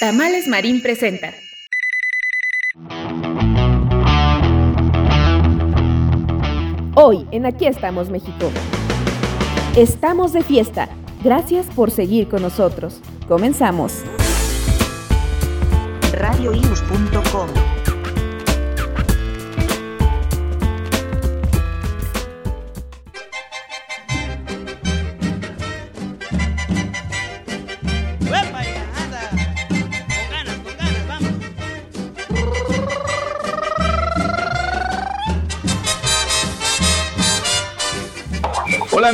Tamales Marín presenta. Hoy en Aquí estamos México. Estamos de fiesta. Gracias por seguir con nosotros. Comenzamos. radioius.com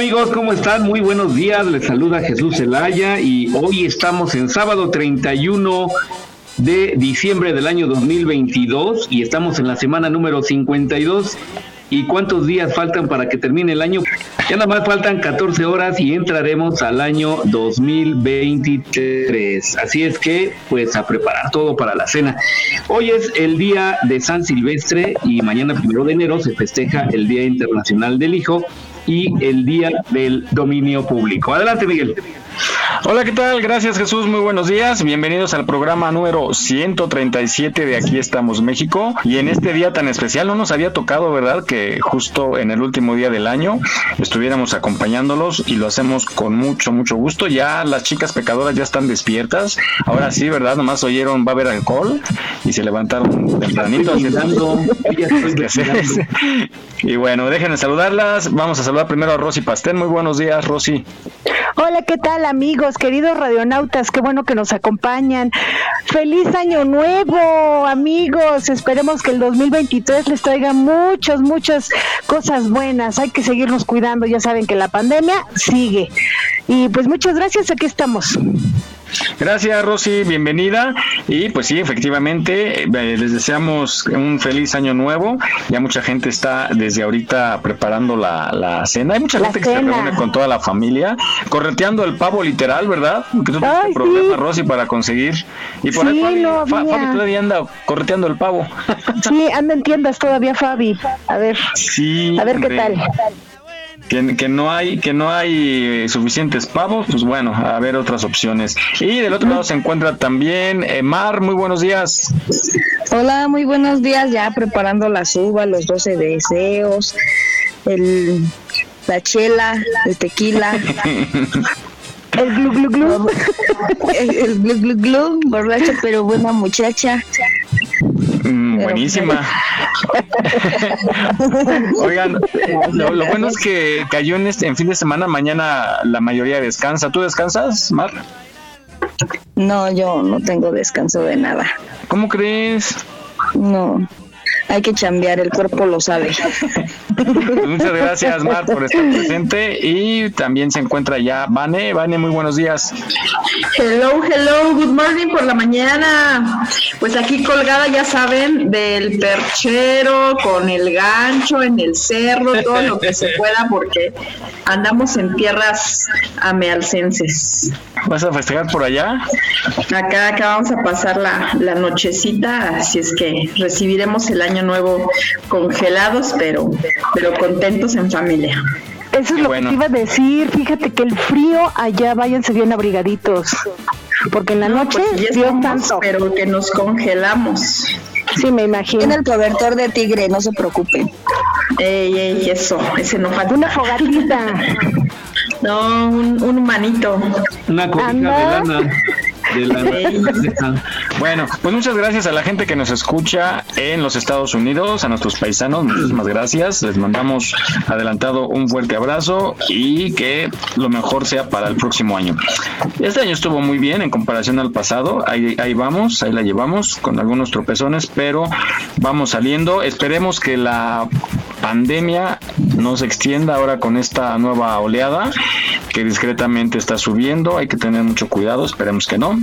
amigos, ¿cómo están? Muy buenos días, les saluda Jesús Zelaya y hoy estamos en sábado 31 de diciembre del año 2022 y estamos en la semana número 52. ¿Y cuántos días faltan para que termine el año? Ya nada más faltan 14 horas y entraremos al año 2023. Así es que, pues a preparar todo para la cena. Hoy es el día de San Silvestre y mañana, primero de enero, se festeja el Día Internacional del Hijo y el Día del Dominio Público. Adelante, Miguel. Hola, ¿qué tal? Gracias Jesús, muy buenos días. Bienvenidos al programa número 137 de Aquí estamos México. Y en este día tan especial no nos había tocado, ¿verdad? Que justo en el último día del año estuviéramos acompañándolos y lo hacemos con mucho, mucho gusto. Ya las chicas pecadoras ya están despiertas. Ahora sí, ¿verdad? Nomás oyeron va a haber alcohol y se levantaron tempranito. y bueno, déjenme saludarlas. Vamos a saludar primero a Rosy Pastel. Muy buenos días, Rosy. Hola, ¿qué tal amigos, queridos radionautas? Qué bueno que nos acompañan. Feliz año nuevo, amigos. Esperemos que el 2023 les traiga muchas, muchas cosas buenas. Hay que seguirnos cuidando. Ya saben que la pandemia sigue. Y pues muchas gracias, aquí estamos. Gracias, Rosy, bienvenida. Y pues sí, efectivamente, eh, les deseamos un feliz año nuevo. Ya mucha gente está desde ahorita preparando la, cena. Hay mucha gente que se reúne con toda la familia, correteando el pavo literal, ¿verdad? Que tú tienes problema, Rosy, para conseguir. Y por ahí Fabi, todavía anda correteando el pavo. Sí, anda en tiendas todavía, Fabi. A ver. Sí. A ver qué tal que, no hay que no hay suficientes pavos, pues bueno, a ver otras opciones. Y del otro lado se encuentra también eh, Mar, muy buenos días. Hola, muy buenos días, ya preparando la suba, los 12 deseos, el, la chela, el tequila. El glu glu glu. El, glu glu glu, borracha pero buena muchacha. Mm, buenísima. Oigan, lo, bueno es que cayó en este en fin de semana, mañana la mayoría descansa. ¿Tú descansas, Mar? No, yo no tengo descanso de nada. ¿Cómo crees? No hay que chambear, el cuerpo lo sabe. Pues muchas gracias, Mar, por estar presente. Y también se encuentra ya Vane. Vane, muy buenos días. Hello, hello, good morning por la mañana. Pues aquí colgada, ya saben, del perchero, con el gancho, en el cerro, todo lo que se pueda, porque andamos en tierras amealcenses. ¿Vas a festejar por allá? Acá, acá vamos a pasar la, la nochecita, así es que recibiremos el año nuevo congelados, pero, pero contentos en familia. Eso es lo que te iba a decir. Fíjate que el frío allá váyanse bien abrigaditos. Porque en la noche no, tanto. Pero que nos congelamos. Sí, me imagino. En el cobertor de tigre, no se preocupen. Ey, ey, eso, ese no falta. Una fogatita. No, un, un humanito. Una cobija de lana. bueno, pues muchas gracias a la gente que nos escucha en los Estados Unidos, a nuestros paisanos, muchísimas gracias. Les mandamos adelantado un fuerte abrazo y que lo mejor sea para el próximo año. Este año estuvo muy bien en comparación al pasado, ahí, ahí vamos, ahí la llevamos con algunos tropezones, pero vamos saliendo. Esperemos que la pandemia no se extienda ahora con esta nueva oleada que discretamente está subiendo. Hay que tener mucho cuidado, esperemos que no,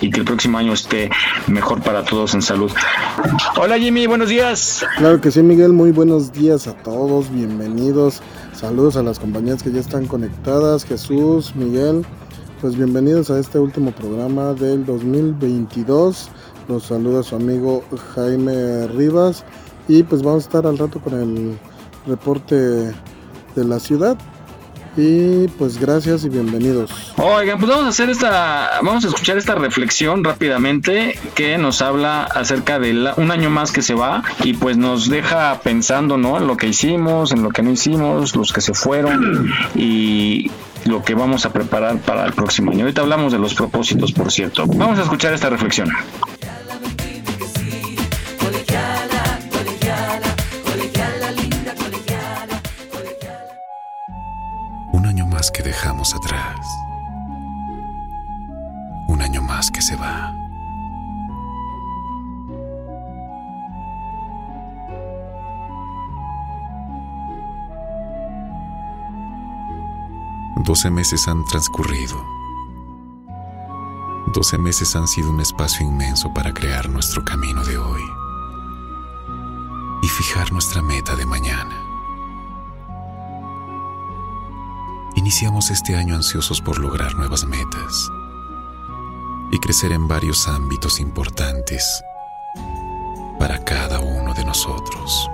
y que el próximo año esté mejor para todos en salud. Hola Jimmy, buenos días. Claro que sí, Miguel, muy buenos días a todos, bienvenidos. Saludos a las compañías que ya están conectadas, Jesús, Miguel. Pues bienvenidos a este último programa del 2022. Los saluda su amigo Jaime Rivas y pues vamos a estar al rato con el reporte de la ciudad. Y pues gracias y bienvenidos. Oigan, pues vamos a hacer esta, vamos a escuchar esta reflexión rápidamente que nos habla acerca de un año más que se va y pues nos deja pensando, ¿no? En lo que hicimos, en lo que no hicimos, los que se fueron y lo que vamos a preparar para el próximo año. Ahorita hablamos de los propósitos, por cierto. Vamos a escuchar esta reflexión. Doce meses han transcurrido. Doce meses han sido un espacio inmenso para crear nuestro camino de hoy y fijar nuestra meta de mañana. Iniciamos este año ansiosos por lograr nuevas metas y crecer en varios ámbitos importantes para cada uno de nosotros.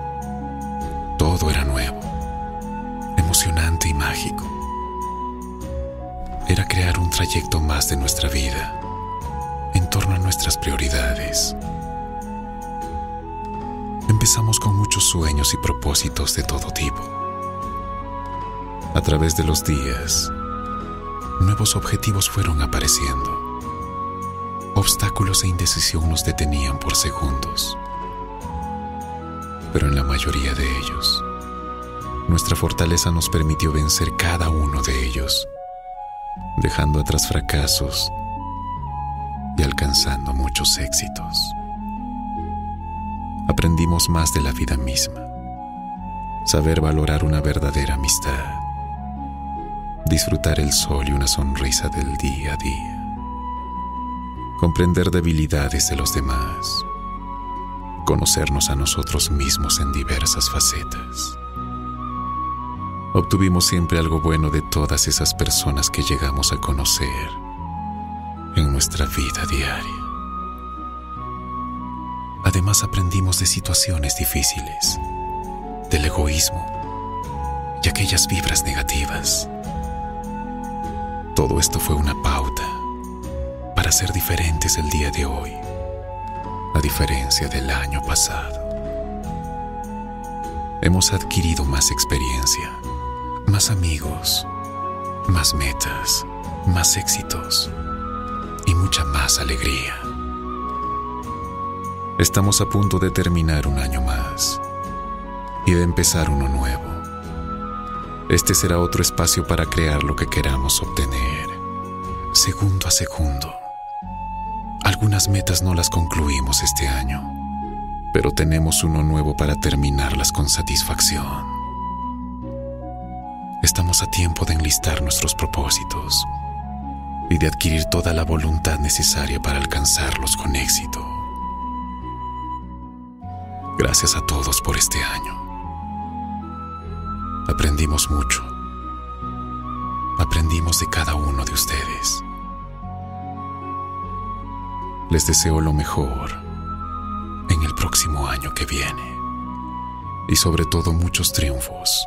Todo era nuevo, emocionante y mágico. Era crear un trayecto más de nuestra vida en torno a nuestras prioridades. Empezamos con muchos sueños y propósitos de todo tipo a través de los días, nuevos objetivos fueron apareciendo. Obstáculos e indecisión nos detenían por segundos. Pero en la mayoría de ellos, nuestra fortaleza nos permitió vencer cada uno de ellos, dejando atrás fracasos y alcanzando muchos éxitos. Aprendimos más de la vida misma, saber valorar una verdadera amistad disfrutar el sol y una sonrisa del día a día, comprender debilidades de los demás, conocernos a nosotros mismos en diversas facetas. Obtuvimos siempre algo bueno de todas esas personas que llegamos a conocer en nuestra vida diaria. Además aprendimos de situaciones difíciles, del egoísmo y aquellas vibras negativas todo esto fue una pauta para ser diferentes el día de hoy, a diferencia del año pasado. Hemos adquirido más experiencia, más amigos, más metas, más éxitos y mucha más alegría. Estamos a punto de terminar un año más y de empezar uno nuevo este será otro espacio para crear lo que queramos obtener, segundo a segundo. Algunas metas no las concluimos este año, pero tenemos uno nuevo para terminarlas con satisfacción. Estamos a tiempo de enlistar nuestros propósitos y de adquirir toda la voluntad necesaria para alcanzarlos con éxito. Gracias a todos por este año. Aprendimos mucho. Aprendimos de cada uno de ustedes. Les deseo lo mejor en el próximo año que viene y sobre todo muchos triunfos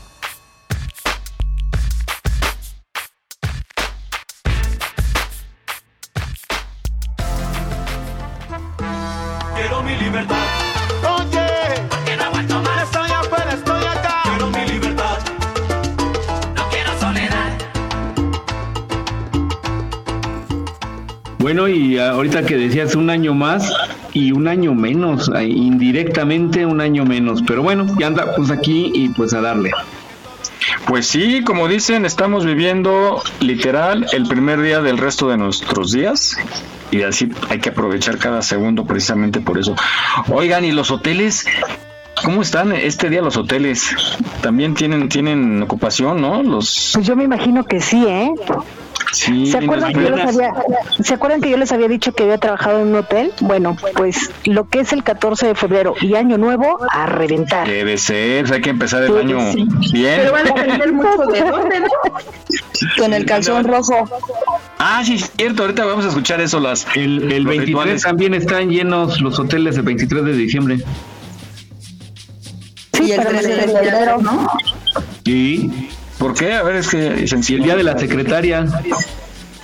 Bueno, y ahorita que decías un año más y un año menos, indirectamente un año menos, pero bueno, ya anda pues aquí y pues a darle. Pues sí, como dicen, estamos viviendo literal el primer día del resto de nuestros días y así hay que aprovechar cada segundo precisamente por eso. Oigan, ¿y los hoteles? ¿Cómo están este día los hoteles? También tienen tienen ocupación, ¿no? Los Pues yo me imagino que sí, ¿eh? ¿Se, acuerdan que yo les había, ¿Se acuerdan que yo les había dicho que había trabajado en un hotel? Bueno, pues lo que es el 14 de febrero y Año Nuevo, a reventar. Debe ser, hay que empezar el año bien. Pero va a depender mucho de dónde, ¿no? Con el calzón rojo. Ah, sí, es cierto, ahorita vamos a escuchar eso. Las, el el 23 también están llenos los hoteles el 23 de diciembre. Sí, y el 13 de febrero, ¿no? Sí. ¿Por qué? A ver, es que el día de la secretaria.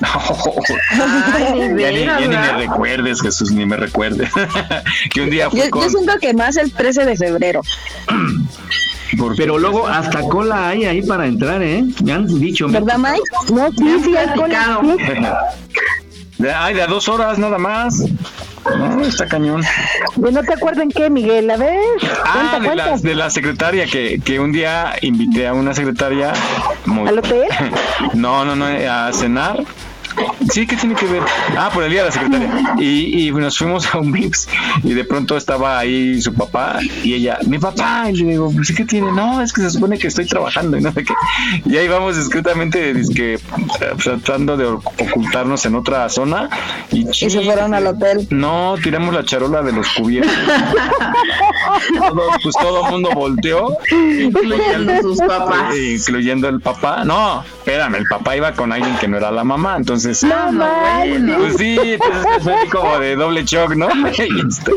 Ay, ya, ni, ya ni, me recuerdes, Jesús, ni me recuerdes. que un día fue yo, con... yo, siento que más el 13 de febrero. Pero luego hasta cola hay ahí para entrar, ¿eh? Me han dicho. ¿Verdad, Mike? No, sí, sí, hay cola. Ay, de a dos horas nada más. No, está cañón. ¿No te acuerdan qué, Miguel? A ver. Ah, de, La, de la secretaria, que, que un día invité a una secretaria. Muy... ¿Al hotel? no, no, no, a cenar Sí, ¿qué tiene que ver? Ah, por el día de la secretaria. Y, y nos fuimos a un mix y de pronto estaba ahí su papá y ella, mi papá, y le digo, pues, ¿qué tiene? No, es que se supone que estoy trabajando y no sé qué. Y ahí vamos discretamente que, tratando de ocultarnos en otra zona. Y, y se fueron al hotel. No, tiramos la charola de los cubiertos. todo, pues todo el mundo volteó. Incluyendo sus papás. Incluyendo el papá. No, espérame, el papá iba con alguien que no era la mamá, entonces no, bueno. Pues sí, entonces fue como de doble shock, ¿no? Este,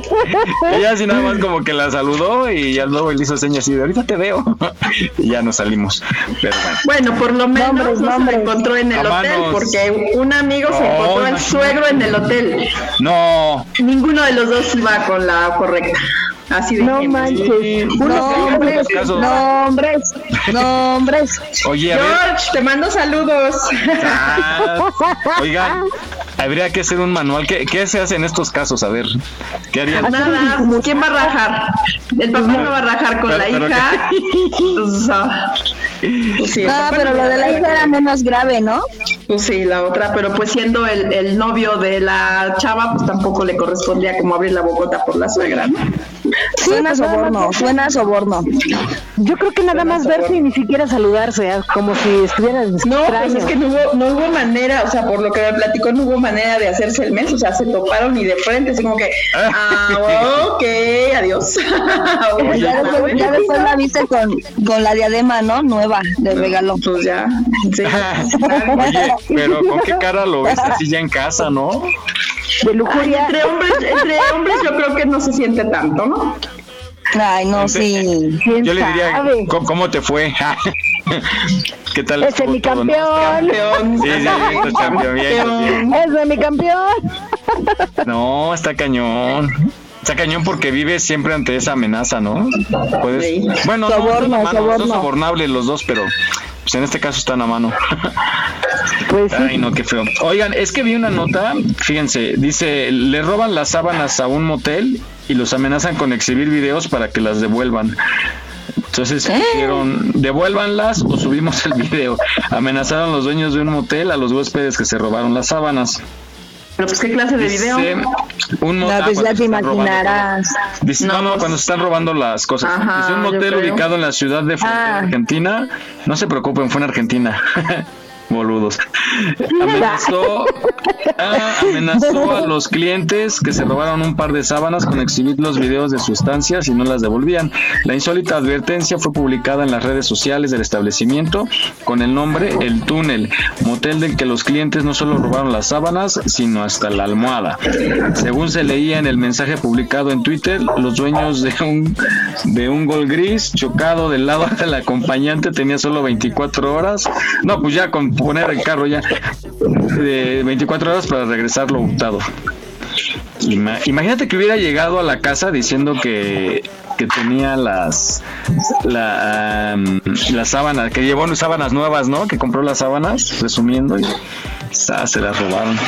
ella así nada más como que la saludó y ya luego le hizo señas así de ahorita te veo. y ya nos salimos. Pero bueno. bueno por lo menos nombres, no nombres. se encontró en el Amanos. hotel, porque un amigo no, se encontró al suegro en el hotel. No. Ninguno de los dos iba con la correcta. Así de no manches. Nombres, nombres, nombres. Oye, a George, ver. te mando saludos. Ah, oigan, habría que hacer un manual. ¿Qué, ¿Qué, se hace en estos casos? A ver, ¿qué harían? Nada, ¿quién va a rajar? El papá no va a rajar con pero, la pero hija. Pues sí, ah, pero lo de la hija era menos grave, ¿no? Pues sí, la otra, pero pues siendo el, el novio de la chava, pues tampoco le correspondía como abrir la bocota por la suegra, ¿no? Suena soborno, suena soborno. Yo creo que nada más verse y ni siquiera saludarse, ¿eh? como si estuvieran No, pues es que no hubo, no hubo manera, o sea, por lo que me platicó, no hubo manera de hacerse el mes, o sea, se toparon y de frente, así como que, ah, ok, adiós. ya, después, ya después la viste con, con la diadema, ¿no? Nueva, de regalo. Pues ya, sí. Oye, pero ¿con qué cara lo ves así ya en casa, no? De lujuria. Ay, entre hombres, entre hombres yo creo que no se siente tanto, ¿no? Ay, no, sí. Yo le diría, ¿cómo, cómo te fue? ¿Qué tal? Ese es mi campeón. campeón. Sí, sí, es campeón. Bien, Ese es mi campeón. No, está cañón. Está cañón porque vives siempre ante esa amenaza, ¿no? Puedes... Sí. Bueno, Soborno, no, no, soborno. son sobornables los dos, pero pues en este caso están a mano. Pues sí. Ay, no, qué feo. Oigan, es que vi una nota, fíjense, dice, le roban las sábanas a un motel y los amenazan con exhibir videos para que las devuelvan. Entonces dijeron, devuélvanlas o subimos el video. Amenazaron los dueños de un motel a los huéspedes que se robaron las sábanas. Pero pues qué clase de video. Dice, un No, motel, pues ya te imaginarás. Dice, no, no, pues- cuando se están robando las cosas. Ajá, Dice un motel ubicado en la ciudad de Frontera, Ah. Argentina. No se preocupen, fue en Argentina. Boludos. Amenazó, amenazó a los clientes que se robaron un par de sábanas con exhibir los videos de su estancia si no las devolvían. La insólita advertencia fue publicada en las redes sociales del establecimiento con el nombre El Túnel, motel del que los clientes no solo robaron las sábanas, sino hasta la almohada. Según se leía en el mensaje publicado en Twitter, los dueños de un, de un gol gris chocado del lado del acompañante tenía solo 24 horas. No, pues ya con poner el carro ya de 24 horas para regresarlo hurtado. Ima- imagínate que hubiera llegado a la casa diciendo que, que tenía las la, las sábanas, que llevó sábanas nuevas, ¿no? Que compró las sábanas, resumiendo. y- se las robaron.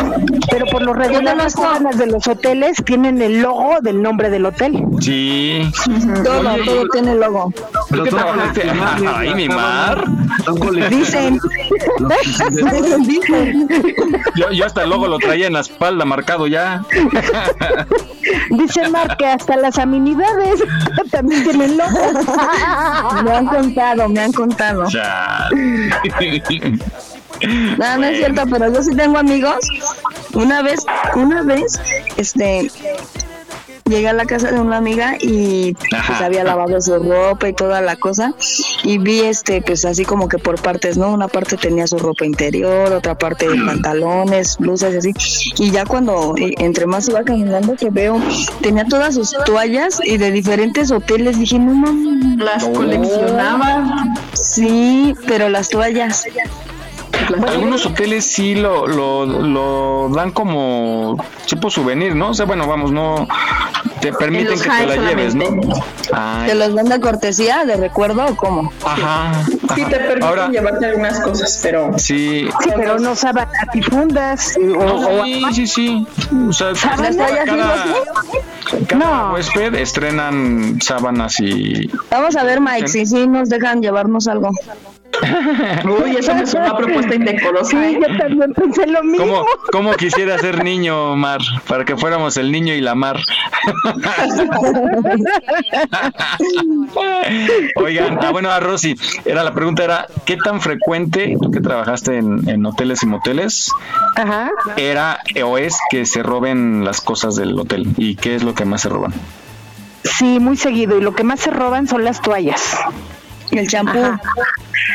Pero por lo regular las sábanas de los hoteles tienen el logo del nombre del hotel. Sí. Todo, todo tiene logo. Pero tú trabajaste. Ay, mi mar. Dicen. Yo, yo hasta el logo lo traía en la espalda marcado ya. Dice Mar que hasta las amenidades también tienen logo. Me han contado, me han contado. No, no es cierto, pero yo sí tengo amigos. Una vez, una vez, este, llegué a la casa de una amiga y pues había lavado su ropa y toda la cosa. Y vi este pues así como que por partes no una parte tenía su ropa interior otra parte de pantalones blusas y así. Y ya cuando eh, entre más iba caminando que veo tenía todas sus toallas y de diferentes hoteles. Dije no mames las coleccionaba. Sí pero las toallas algunos hoteles sí lo, lo, lo dan como tipo souvenir, ¿no? O sea, bueno, vamos, no te permiten que te la lleves, ¿no? ¿Te los dan de cortesía, de recuerdo o cómo? Ajá. Sí, te permiten llevarte algunas cosas, pero. Sí. Sí, pero no saben a fundas. O, sí, sí, sí. O sea, cada, cada huésped estrenan sábanas y. Vamos a ver, Mike, si sí nos dejan llevarnos algo. Uy, eso me suena una propuesta indecorosa. Sí, ¿eh? yo también pensé lo mismo. ¿Cómo, ¿Cómo quisiera ser niño, Mar? Para que fuéramos el niño y la Mar. Oigan, ah, bueno, a Rosy, era la pregunta era, ¿qué tan frecuente, tú que trabajaste en, en hoteles y moteles, Ajá. era o es que se roben las cosas del hotel? ¿Y qué es lo que más se roban? Sí, muy seguido. Y lo que más se roban son las toallas. El champú.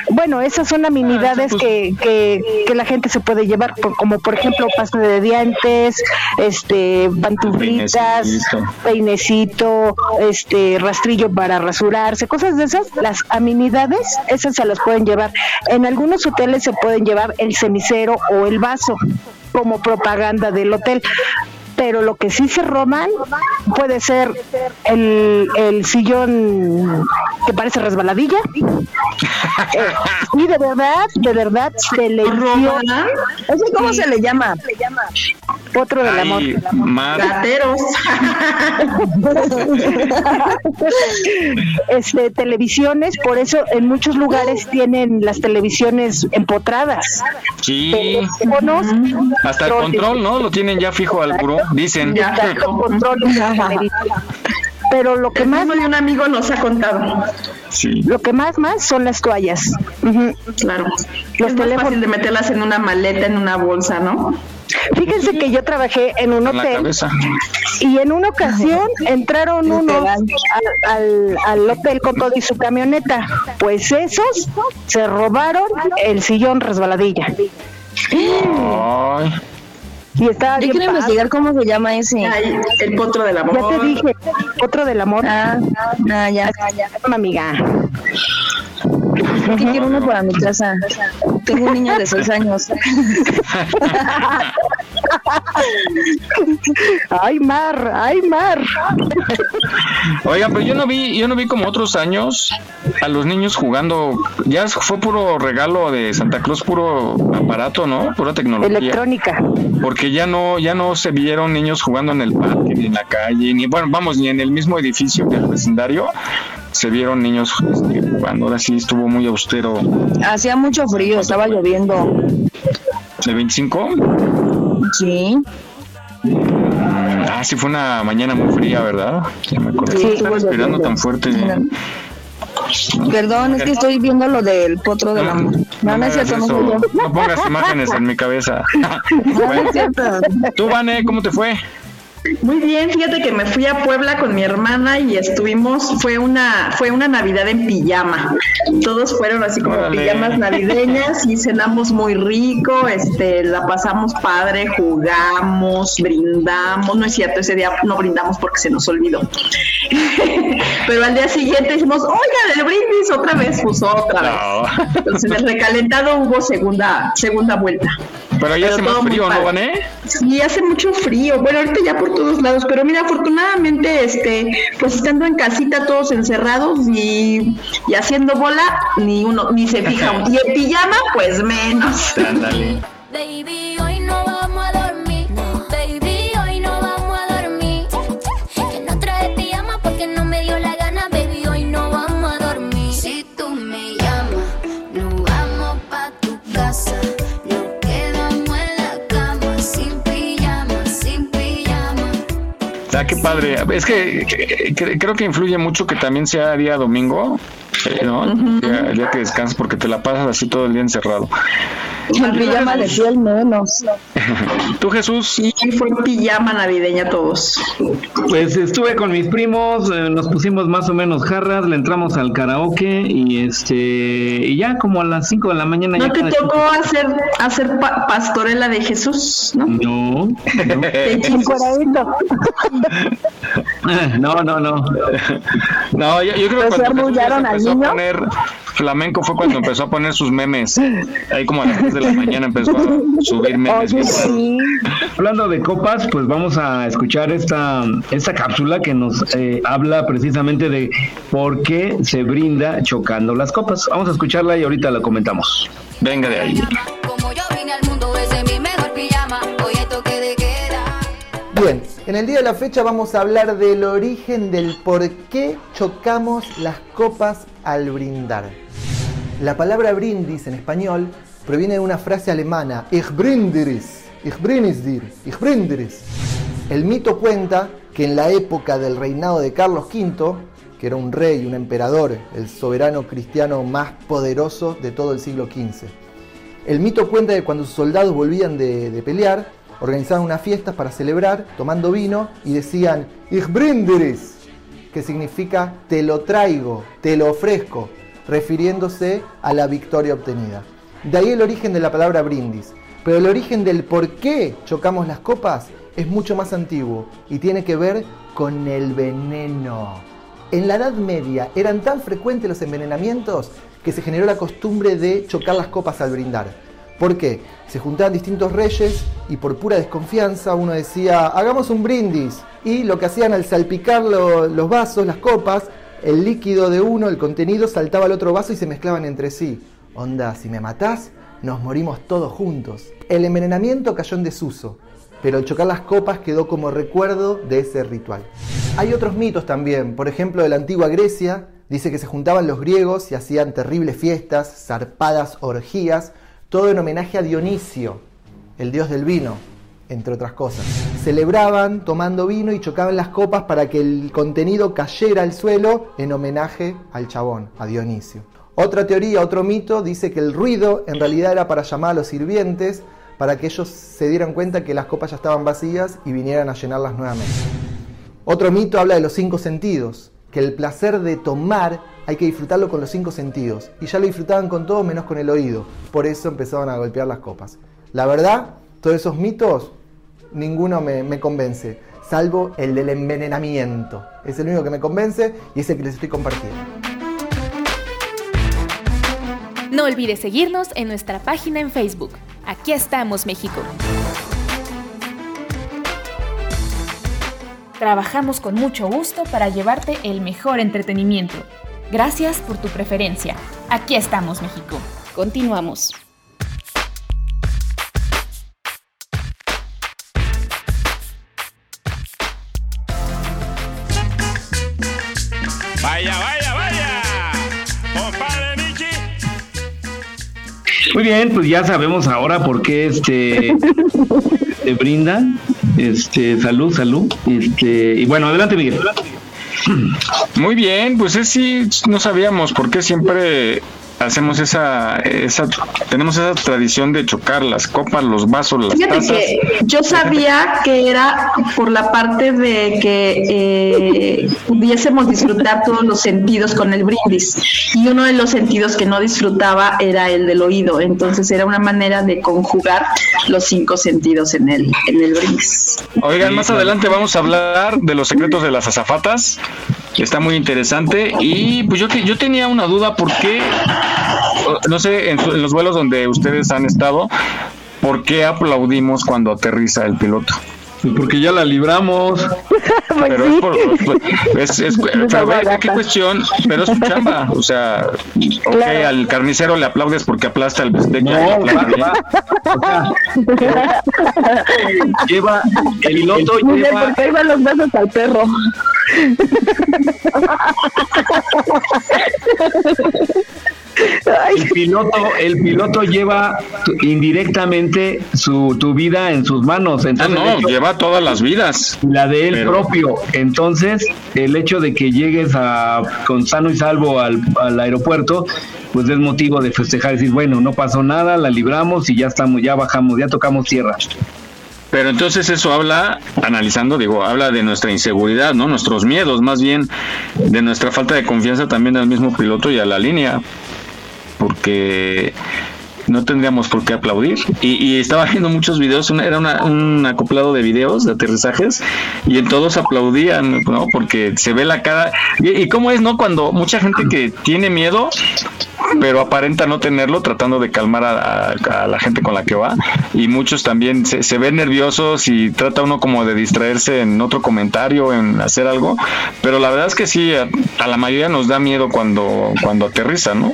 Bueno, esas son amenidades que, que, que la gente se puede llevar, por- como por ejemplo pasta de dientes, este, pantuflitas, peinecito, este, rastrillo para rasurarse, cosas de esas. Las amenidades, esas se las pueden llevar. En algunos hoteles se pueden llevar el cenicero o el vaso como propaganda del hotel. Pero lo que sí se roban puede ser el, el sillón que parece resbaladilla. Eh, y de verdad, de verdad, selección. ¿Eso cómo se le llama? Otro del amor. Ay, este televisiones, por eso en muchos lugares tienen las televisiones empotradas. sí. Teléfonos, Hasta el control, ¿no? Lo tienen ya fijo al buró, dicen. Televisión. Pero lo que El más de un amigo nos ha contado. Sí. lo que más más son las toallas. Claro. Los es más teléfonos- fácil de meterlas en una maleta, en una bolsa, ¿no? Fíjense que yo trabajé en un hotel y en una ocasión entraron unos al, al, al hotel con todo y su camioneta. Pues esos se robaron el sillón resbaladilla. Ay. Y estaba Yo bien quiero padre. investigar cómo se llama ese. Ay, el potro del Ya amor. te dije, otro del amor. Ah, ah, ya. amiga. Es que quiero uno para mi casa. Tengo un niño de 6 años. Ay, Mar, ay, Mar. Oigan, pero yo no vi, yo no vi como otros años a los niños jugando. Ya fue puro regalo de Santa Claus, puro aparato, ¿no? Pura tecnología. Electrónica. Porque ya no, ya no se vieron niños jugando en el parque, ni en la calle, ni bueno, vamos, ni en el mismo edificio que el vecindario. Se vieron niños este, jugando. Ahora sí estuvo muy austero. Hacía mucho frío, estaba lloviendo. ¿El 25? Sí. Ah, sí, fue una mañana muy fría, ¿verdad? Ya me acuerdo. Sí, Estaba lloviendo. tan fuerte. Perdón, es que estoy viendo lo del potro del amor. No, no es cierto, no soy eso. yo. No pongas imágenes en mi cabeza. No, no Bueno. Tú, Vane, ¿cómo te fue? Muy bien, fíjate que me fui a Puebla con mi hermana y estuvimos, fue una, fue una Navidad en pijama. Todos fueron así como pijamas navideñas y cenamos muy rico, este, la pasamos padre, jugamos, brindamos, no es cierto, ese día no brindamos porque se nos olvidó. Pero al día siguiente dijimos, oigan, el brindis otra vez, pues otra vez. No. Entonces en el recalentado hubo segunda, segunda vuelta. Pero ya Pero hace más frío, ¿no. Vané? Sí, hace mucho frío. Bueno, ahorita ya por todos lados, pero mira, afortunadamente, este, pues estando en casita todos encerrados y, y haciendo bola, ni uno, ni se fija. Y en pijama, pues menos. Ándale. Qué padre. Es que, creo que influye mucho que también sea día domingo, eh, ¿no? el día que descansas porque te la pasas así todo el día encerrado. En pijama de piel menos. ¿Tú, Jesús? Sí, fue pijama navideña todos. Pues estuve con mis primos, eh, nos pusimos más o menos jarras, le entramos al karaoke y este y ya como a las 5 de la mañana. ¿No ya te tocó hacer, hacer pastorela de Jesús? No. No. No, no, no. No, yo, yo creo que cuando Jesús empezó a poner flamenco fue cuando empezó a poner sus memes. Ahí como a las 3 de la mañana empezó a subir memes. Hablando de copas, pues vamos a escuchar esta, esta cápsula que nos eh, habla precisamente de por qué se brinda chocando las copas. Vamos a escucharla y ahorita la comentamos. Venga de ahí. Bien, en el día de la fecha vamos a hablar del origen del por qué chocamos las copas al brindar. La palabra brindis en español proviene de una frase alemana, Ich brindiris, ich brindis dir, ich brindiris. El mito cuenta que en la época del reinado de Carlos V, que era un rey, un emperador, el soberano cristiano más poderoso de todo el siglo XV, el mito cuenta que cuando sus soldados volvían de, pelear, organizaban unas fiestas para celebrar, tomando vino, y decían, Ich que significa te lo traigo, te lo ofrezco, refiriéndose a la victoria obtenida. De ahí el origen de la palabra brindis. Pero el origen del por qué chocamos las copas es mucho más antiguo y tiene que ver con el veneno. En la Edad Media eran tan frecuentes los envenenamientos que se generó la costumbre de chocar las copas al brindar. ¿Por qué? Se juntaban distintos reyes y por pura desconfianza uno decía, hagamos un brindis. Y lo que hacían al salpicar los vasos, las copas, el líquido de uno, el contenido, saltaba al otro vaso y se mezclaban entre sí. Onda, si me matás, nos morimos todos juntos. El envenenamiento cayó en desuso, pero el chocar las copas quedó como recuerdo de ese ritual. Hay otros mitos también, por ejemplo de la antigua Grecia, dice que se juntaban los griegos y hacían terribles fiestas, zarpadas orgías, todo en homenaje a Dionisio, el dios del vino, entre otras cosas. Celebraban tomando vino y chocaban las copas para que el contenido cayera al suelo en homenaje al chabón, a Dionisio. Otra teoría, otro mito, dice que el ruido en realidad era para llamar a los sirvientes para que ellos se dieran cuenta que las copas ya estaban vacías y vinieran a llenarlas nuevamente. Otro mito habla de los cinco sentidos, que el placer de tomar hay que disfrutarlo con los cinco sentidos. Y ya lo disfrutaban con todo menos con el oído. Por eso empezaban a golpear las copas. La verdad, todos esos mitos, ninguno me, convence, salvo el del envenenamiento. Es el único que me convence y es el que les estoy compartiendo. No olvides seguirnos en nuestra página en Facebook. Aquí estamos, México. Trabajamos con mucho gusto para llevarte el mejor entretenimiento. Gracias por tu preferencia. Aquí estamos, México. Continuamos. Vaya, vaya, vaya. Compadre Michi. Muy bien, pues ya sabemos ahora por qué este te brinda. Este, salud, salud. Este, y bueno, adelante, Miguel. Muy bien, pues es sí, no sabíamos por qué siempre hacemos esa, esa, tenemos esa tradición de chocar las copas, los vasos, las Fíjate que yo sabía que era por la parte de que eh, pudiésemos disfrutar todos los sentidos con el brindis. Y uno de los sentidos que no disfrutaba era el del oído. Entonces era una manera de conjugar los cinco sentidos en el, en el brindis. Oigan, más adelante vamos a hablar de los secretos de las azafatas. Está muy interesante. Y pues yo, yo tenía una duda, ¿por qué no sé, en, los vuelos donde ustedes han estado, ¿por qué aplaudimos cuando aterriza el piloto? Pues porque ya la libramos. pero es por. Es, es, pero qué cuestión, pero es su chamba. O sea, ok, al carnicero le aplaudes porque aplasta el bistec. No, lleva el piloto. lleva. Porque ahí van los besos al perro. el piloto, el piloto lleva indirectamente su tu vida en sus manos. Ah, Entonces, no, lleva todas las vidas. La de él propio. Entonces, el hecho de que llegues a con sano y salvo al, al aeropuerto, pues es motivo de festejar, decir, bueno, no pasó nada, la libramos y ya estamos, ya bajamos, ya tocamos tierra. Pero entonces eso habla, analizando, digo, habla de nuestra inseguridad, ¿no? Nuestros miedos, más bien de nuestra falta de confianza también al mismo piloto y a la línea. Porque no tendríamos por qué aplaudir. Y, estaba viendo muchos videos, era un acoplado de videos de aterrizajes y en todos aplaudían, ¿no? Porque se ve la cara. Y, y cómo es, ¿no? Cuando mucha gente que tiene miedo, pero aparenta no tenerlo, tratando de calmar a, la gente con la que va. Y muchos también se, ven nerviosos y trata uno como de distraerse en otro comentario, en hacer algo. Pero la verdad es que sí, a, la mayoría nos da miedo cuando, cuando aterriza, ¿no?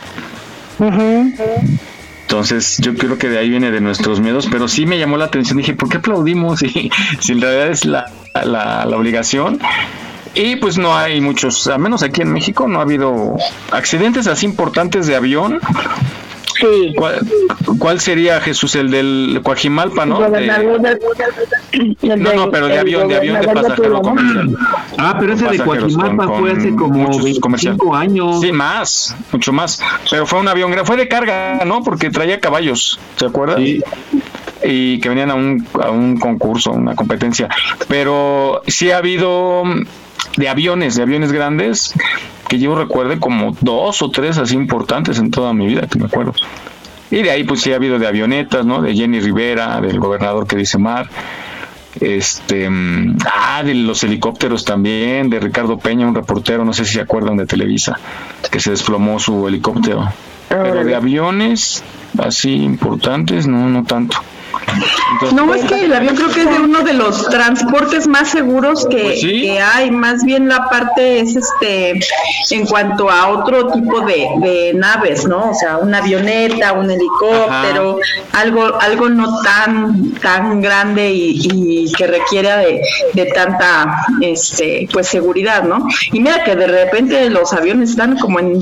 Entonces yo creo que de ahí viene de nuestros miedos, pero sí me llamó la atención, dije, ¿por qué aplaudimos? Si en realidad es la, la, la obligación. Y pues no hay muchos, al menos aquí en México no ha habido accidentes así importantes de avión. Sí. ¿Cuál, sería Jesús? El del Coajimalpa, ¿no? De... No, no, pero de avión, de avión de pasajero comercial. Ah, pero ese de Coajimalpa fue hace como 25 años. Sí, más, mucho más. Pero fue un avión, fue de carga, ¿no? Porque traía caballos, ¿se acuerdan? Sí y que venían a un, a un concurso, una competencia. Pero sí ha habido de aviones, de aviones grandes, que yo recuerde como dos o tres así importantes en toda mi vida, que me acuerdo. Y de ahí pues sí ha habido de avionetas, ¿no? De Jenny Rivera, del gobernador que dice Mar. Este, mm, ah, de los helicópteros también, de Ricardo Peña, un reportero, no sé si se acuerdan de Televisa, que se desplomó su helicóptero. Pero de aviones así importantes, no, no tanto no, es que el avión creo que es de uno de los transportes más seguros que, pues que hay. Más bien la parte es este en cuanto a otro tipo de, naves, ¿no? O sea, una avioneta, un helicóptero, algo algo no tan tan grande y, que requiera de, de, tanta este pues seguridad, ¿no? Y mira que de repente los aviones están como en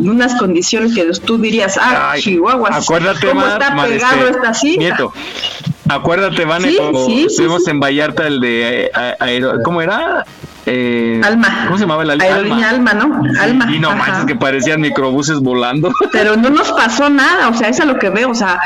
unas condiciones que tú dirías, ah, Chihuahua, acuérdate ¿cómo está pegado este, esta así? Acuérdate, Vane, ¿Sí? cuando estuvimos en Vallarta, el de eh, ¿cómo era? Eh, Alma. ¿Cómo se llamaba la Aerolínea Alma, ¿no? Alma. Y no manches, que parecían microbuses volando. Pero no nos pasó nada, o sea, eso es lo que veo, o sea,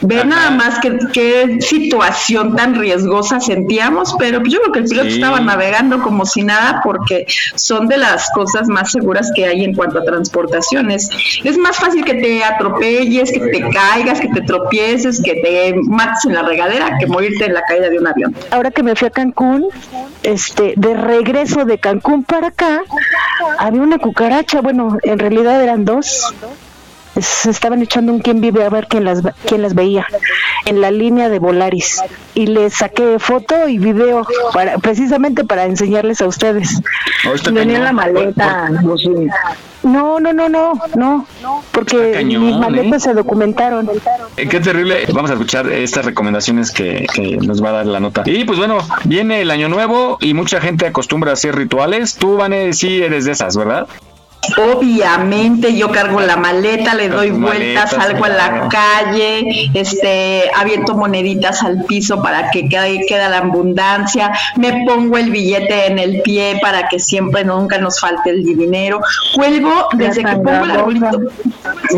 ve nada más que qué situación tan riesgosa sentíamos, pero yo creo que el piloto estaba navegando como si nada porque son de las cosas más seguras que hay en cuanto a transportaciones. Es más fácil que te atropelles, que te caigas, que te tropieces, que te mates en la regadera que morirte en la caída de un avión. Ahora que me fui a Cancún, este, de regreso regreso de Cancún para acá, había una cucaracha, bueno, en realidad eran dos. Se estaban echando un quién vive a ver quién las, quién las veía en la línea de Volaris. Y les saqué foto y video para, precisamente para enseñarles a ustedes. Venía la maleta. No, no, no, no, no, porque mis maletas ¿eh? se documentaron. Eh, qué terrible. Vamos a escuchar estas recomendaciones que, que, nos va a dar la nota. Y pues bueno, viene el año nuevo y mucha gente acostumbra a hacer rituales. Tú, Vane, sí eres de esas, ¿verdad? Obviamente yo cargo la maleta, le doy vueltas, salgo a la calle, este, aviento moneditas al piso para que quede, quede la abundancia, me pongo el billete en el pie para que siempre nunca nos falte el dinero, cuelgo desde que pongo el arbolito,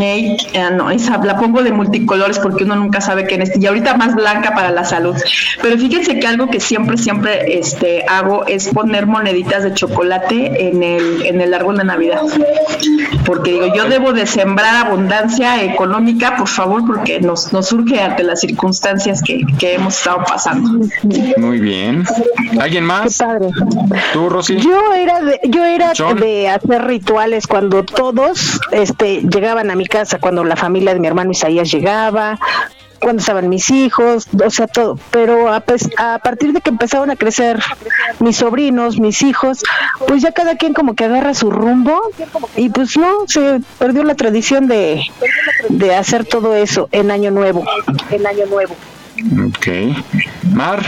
eh, no, esa la pongo de multicolores porque uno nunca sabe qué es, y ahorita más blanca para la salud, pero fíjense que algo que siempre, siempre este, hago es poner moneditas de chocolate en el, en el árbol de Navidad porque digo, yo debo de sembrar abundancia económica, por favor, porque nos, nos surge ante las circunstancias que, hemos estado pasando. Muy bien. ¿Alguien más? Qué padre. ¿Tú, Rosy? Yo era de, yo era de hacer rituales cuando todos este, llegaban a mi casa, cuando la familia de mi hermano Isaías llegaba, cuando estaban mis hijos, o sea, todo. Pero a, a, partir de que empezaron a crecer mis sobrinos, mis hijos, pues ya cada quien como que agarra su rumbo y pues no, se perdió la tradición de, de hacer todo eso en Año Nuevo. En Año Nuevo. Ok. Mar.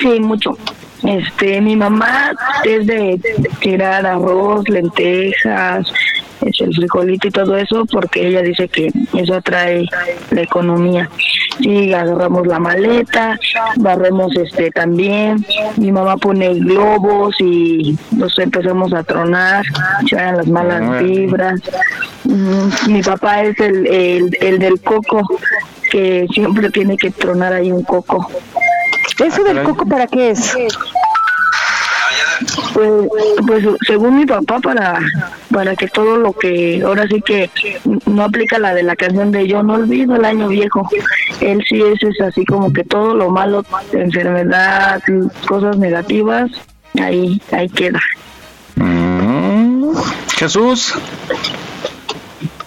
Sí, mucho. Este, mi mamá es de tirar arroz, lentejas, es el frijolito y todo eso, porque ella dice que eso atrae la economía. Sí, agarramos la maleta, barremos este también, mi mamá pone globos y nos empezamos a tronar, se las malas vibras. Mi papá es el, el, el del coco, que siempre tiene que tronar ahí un coco. ¿Eso del coco para qué es? Pues, pues según mi papá para para que todo lo que ahora sí que no aplica la de la canción de yo no olvido el año viejo él sí es, es así como que todo lo malo enfermedad cosas negativas ahí ahí queda mm. Jesús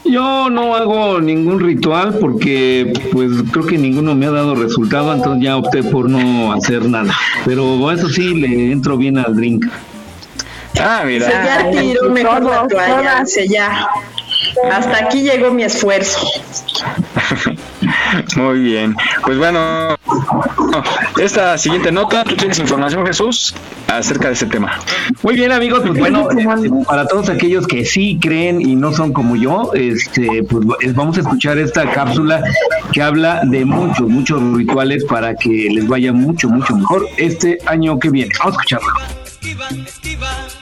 yo no hago ningún ritual porque pues creo que ninguno me ha dado resultado, entonces ya opté por no hacer nada. Pero eso sí, le entro bien al drink. Ah, mira. Se ya tiró mejor la toalla, se ya. Hasta aquí llegó mi esfuerzo. Muy bien. Pues bueno, esta siguiente nota, tú tienes información, Jesús, acerca de ese tema. Muy bien, amigos, pues bueno, para todos aquellos que sí creen y no son como yo, este, pues vamos a escuchar esta cápsula que habla de muchos, muchos rituales para que les vaya mucho, mucho mejor este año que viene. Vamos a escucharlo.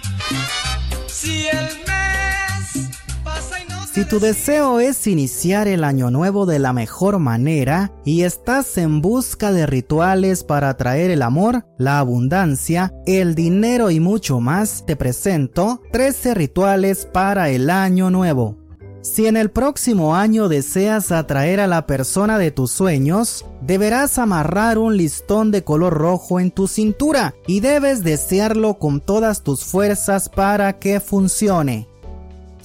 Si tu deseo es iniciar el año nuevo de la mejor manera y estás en busca de rituales para atraer el amor, la abundancia, el dinero y mucho más, te presento 13 rituales para el año nuevo. Si en el próximo año deseas atraer a la persona de tus sueños, deberás amarrar un listón de color rojo en tu cintura y debes desearlo con todas tus fuerzas para que funcione.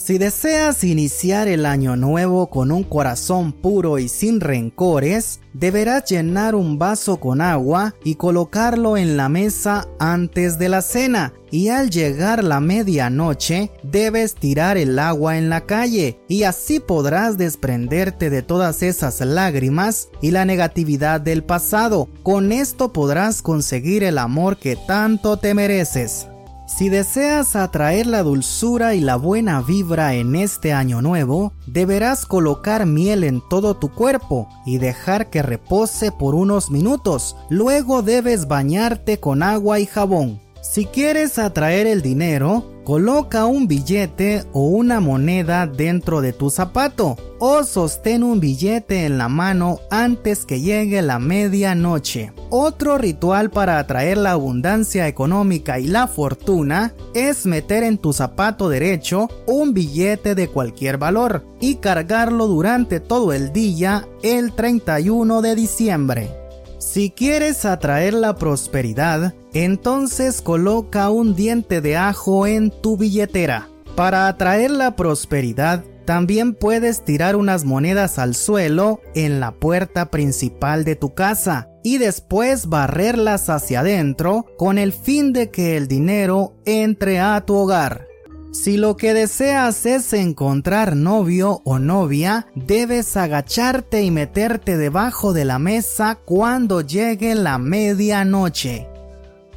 Si deseas iniciar el año nuevo con un corazón puro y sin rencores, deberás llenar un vaso con agua y colocarlo en la mesa antes de la cena. Y al llegar la medianoche, debes tirar el agua en la calle y así podrás desprenderte de todas esas lágrimas y la negatividad del pasado. Con esto podrás conseguir el amor que tanto te mereces. Si deseas atraer la dulzura y la buena vibra en este año nuevo, deberás colocar miel en todo tu cuerpo y dejar que repose por unos minutos. Luego debes bañarte con agua y jabón. Si quieres atraer el dinero, coloca un billete o una moneda dentro de tu zapato o sostén un billete en la mano antes que llegue la medianoche. Otro ritual para atraer la abundancia económica y la fortuna es meter en tu zapato derecho un billete de cualquier valor y cargarlo durante todo el día el 31 de diciembre. Si quieres atraer la prosperidad, entonces coloca un diente de ajo en tu billetera. Para atraer la prosperidad, también puedes tirar unas monedas al suelo en la puerta principal de tu casa y después barrerlas hacia adentro con el fin de que el dinero entre a tu hogar. Si lo que deseas es encontrar novio o novia, debes agacharte y meterte debajo de la mesa cuando llegue la medianoche.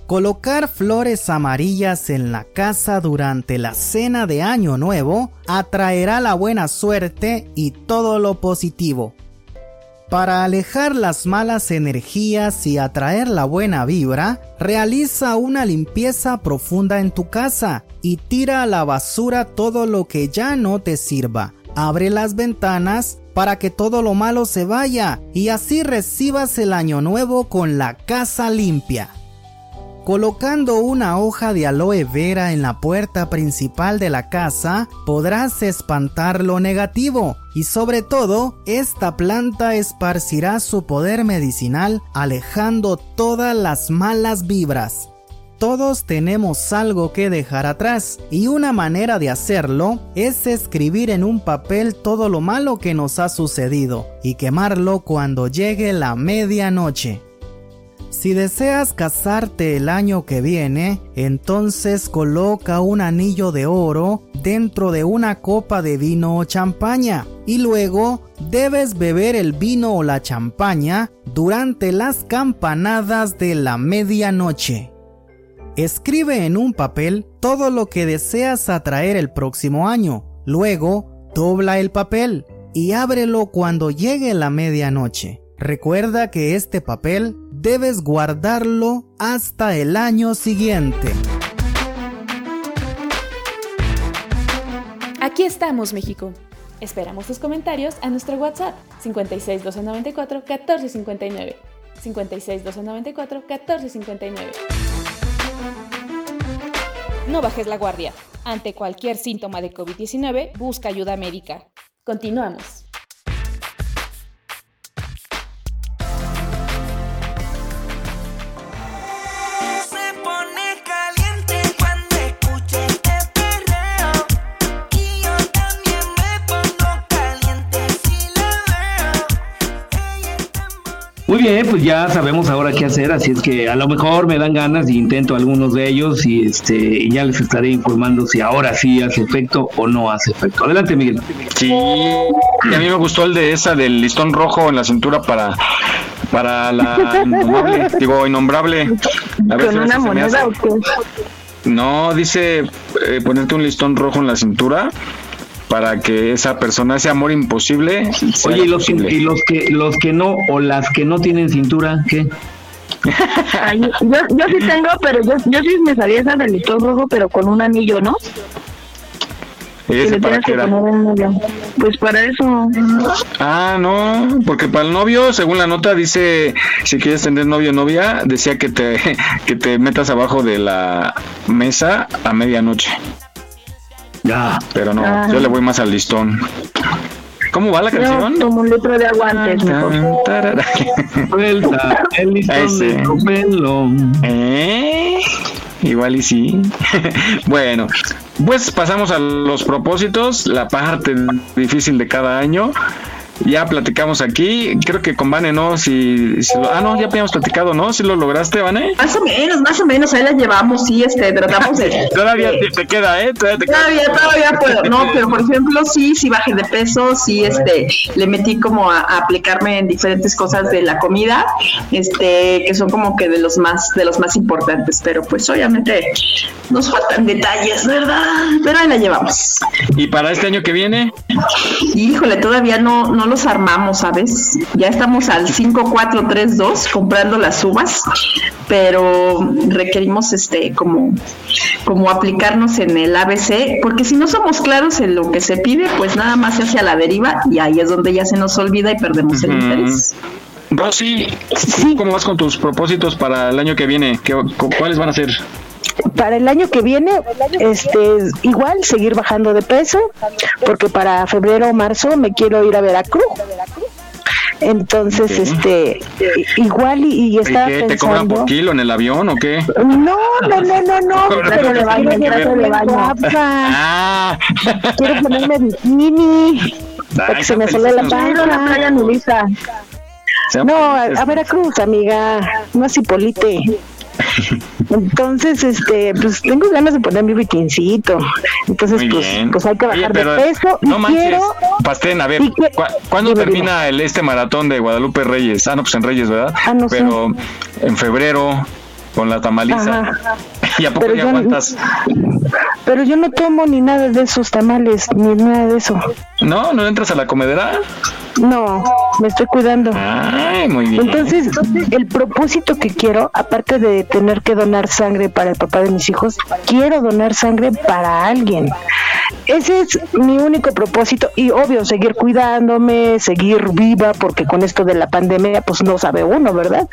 Colocar flores amarillas en la casa durante la cena de Año Nuevo atraerá la buena suerte y todo lo positivo. Para alejar las malas energías y atraer la buena vibra, realiza una limpieza profunda en tu casa y tira a la basura todo lo que ya no te sirva. Abre las ventanas para que todo lo malo se vaya y así recibas el año nuevo con la casa limpia. Colocando una hoja de aloe vera en la puerta principal de la casa, podrás espantar lo negativo y sobre todo, esta planta esparcirá su poder medicinal alejando todas las malas vibras. Todos tenemos algo que dejar atrás y una manera de hacerlo es escribir en un papel todo lo malo que nos ha sucedido y quemarlo cuando llegue la medianoche. Si deseas casarte el año que viene, entonces coloca un anillo de oro dentro de una copa de vino o champaña y luego debes beber el vino o la champaña durante las campanadas de la medianoche. Escribe en un papel todo lo que deseas atraer el próximo año. Luego, dobla el papel y ábrelo cuando llegue la medianoche. Recuerda que este papel debes guardarlo hasta el año siguiente. Aquí estamos, México. Esperamos tus comentarios a nuestro WhatsApp 56 294 1459. 56 294 1459. No bajes la guardia. Ante cualquier síntoma de COVID-19, busca ayuda médica. Continuamos. Pues ya sabemos ahora qué hacer, así es que a lo mejor me dan ganas y intento algunos de ellos y este ya les estaré informando si ahora sí hace efecto o no hace efecto. Adelante, Miguel. Sí, y a mí me gustó el de esa del listón rojo en la cintura para para la innombrable, digo innombrable. ¿Con una moneda o qué? No, dice eh, ponerte un listón rojo en la cintura para que esa persona, ese amor imposible. sea Oye, y los, posible. y los que los que no o las que no tienen cintura, ¿qué? Ay, yo, yo sí tengo, pero yo, yo sí me sabía esa del listón rojo, pero con un anillo, ¿no? Que ¿Ese le para tienes qué que era? poner un anillo. Pues para eso. Ah, no, porque para el novio, según la nota, dice, si quieres tener novio o novia, decía que te, que te metas abajo de la mesa a medianoche. Ya. Pero no, Ah. yo le voy más al listón. ¿Cómo va la canción? tomo un litro de agua antes, mejor. Tarara. Suelta el listón. ¿Eh? Igual y sí. bueno, pues pasamos a los propósitos, la parte difícil de cada año. Ya platicamos aquí, creo que con Vane, ¿no? Si, si lo- ah, no, ya habíamos platicado, ¿no? Si lo lograste, Vane. Más o menos, más o menos, ahí la llevamos, sí, este, tratamos de... Todavía de- te, te queda, ¿eh? Todavía te queda. Todavía, todavía puedo. No, pero por ejemplo, sí, sí bajé de peso, sí, este, le metí como a, a aplicarme en diferentes cosas de la comida, este, que son como que de los más, de los más importantes, pero pues obviamente nos faltan detalles, ¿verdad? Pero ahí la llevamos. ¿Y para este año que viene? Híjole, todavía no, no los armamos, ¿sabes? Ya estamos al 5432 comprando las uvas, pero requerimos este como, como aplicarnos en el ABC, porque si no somos claros en lo que se pide, pues nada más se hace a la deriva y ahí es donde ya se nos olvida y perdemos el interés. Rosy, ¿cómo vas con tus propósitos para el año que viene? ¿Qué, cu- ¿Cuáles van a ser? Para el año que viene, este, igual seguir bajando de peso, porque para febrero o marzo me quiero ir a Veracruz. Entonces, este, igual y, y ¿Y estaba qué, ¿Te cobran por kilo en el avión o qué? No, no, no, no, no, pero le baño, ver. de baño. Ah, Quiero ponerme bikini para que se me sale la Quiero la playa panza. nudista. No, a, a Veracruz, amiga, no a Cipolite. Entonces, este, pues tengo ganas de poner mi bikincito. Entonces, Muy pues, bien. pues hay que Oye, bajar pero de peso y no manches, quiero Pastén, a ver, ¿cu- ¿cuándo Dime, termina el este maratón de Guadalupe Reyes? Ah, no, pues en Reyes, ¿verdad? Ah, no. Pero en febrero, con la tamaliza. Ajá. ¿Y a poco Pero ya yo- aguantas? Pero yo no tomo ni nada de esos tamales, ni nada de eso. ¿No? ¿No entras a la comedera? No, me estoy cuidando. Ay, muy bien. Entonces, el propósito que quiero, aparte de tener que donar sangre para el papá de mis hijos, quiero donar sangre para alguien. Ese es mi único propósito y obvio, seguir cuidándome, seguir viva, porque con esto de la pandemia, pues no sabe uno, ¿verdad?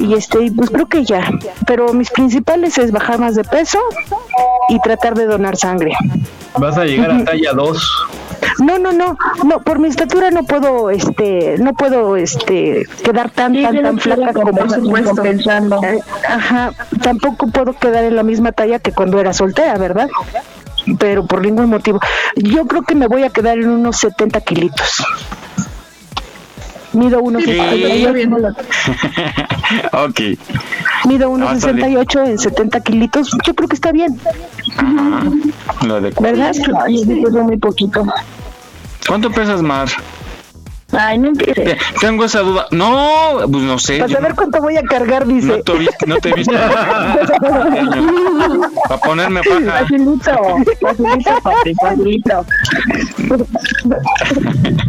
Y este, pues creo que ya. Pero mis principales es bajar más de peso y tratar de donar sangre. Vas a llegar a talla 2. No, no, no, no, por mi estatura no puedo, este, no puedo, este, quedar tan, tan, tan flaca como supuesto. Pensando. Eh, Ajá, tampoco puedo quedar en la misma talla que cuando era soltera, ¿verdad? Pero por ningún motivo. Yo creo que me voy a quedar en unos 70 kilitos. Mido unos Sí. 68, ok. mido unos Ah, está bien. 68 en 70 kilitos. Yo creo que está bien, Lo de... muy poquito. ¿Cuánto pesas, Mar? Ay, no empieces. Eh, Tengo esa duda. No, pues no sé. Para saber cuánto voy a cargar, no, dice. te he visto, no te he visto. Para ponerme paja. Facilito, facilito, papi, facilito.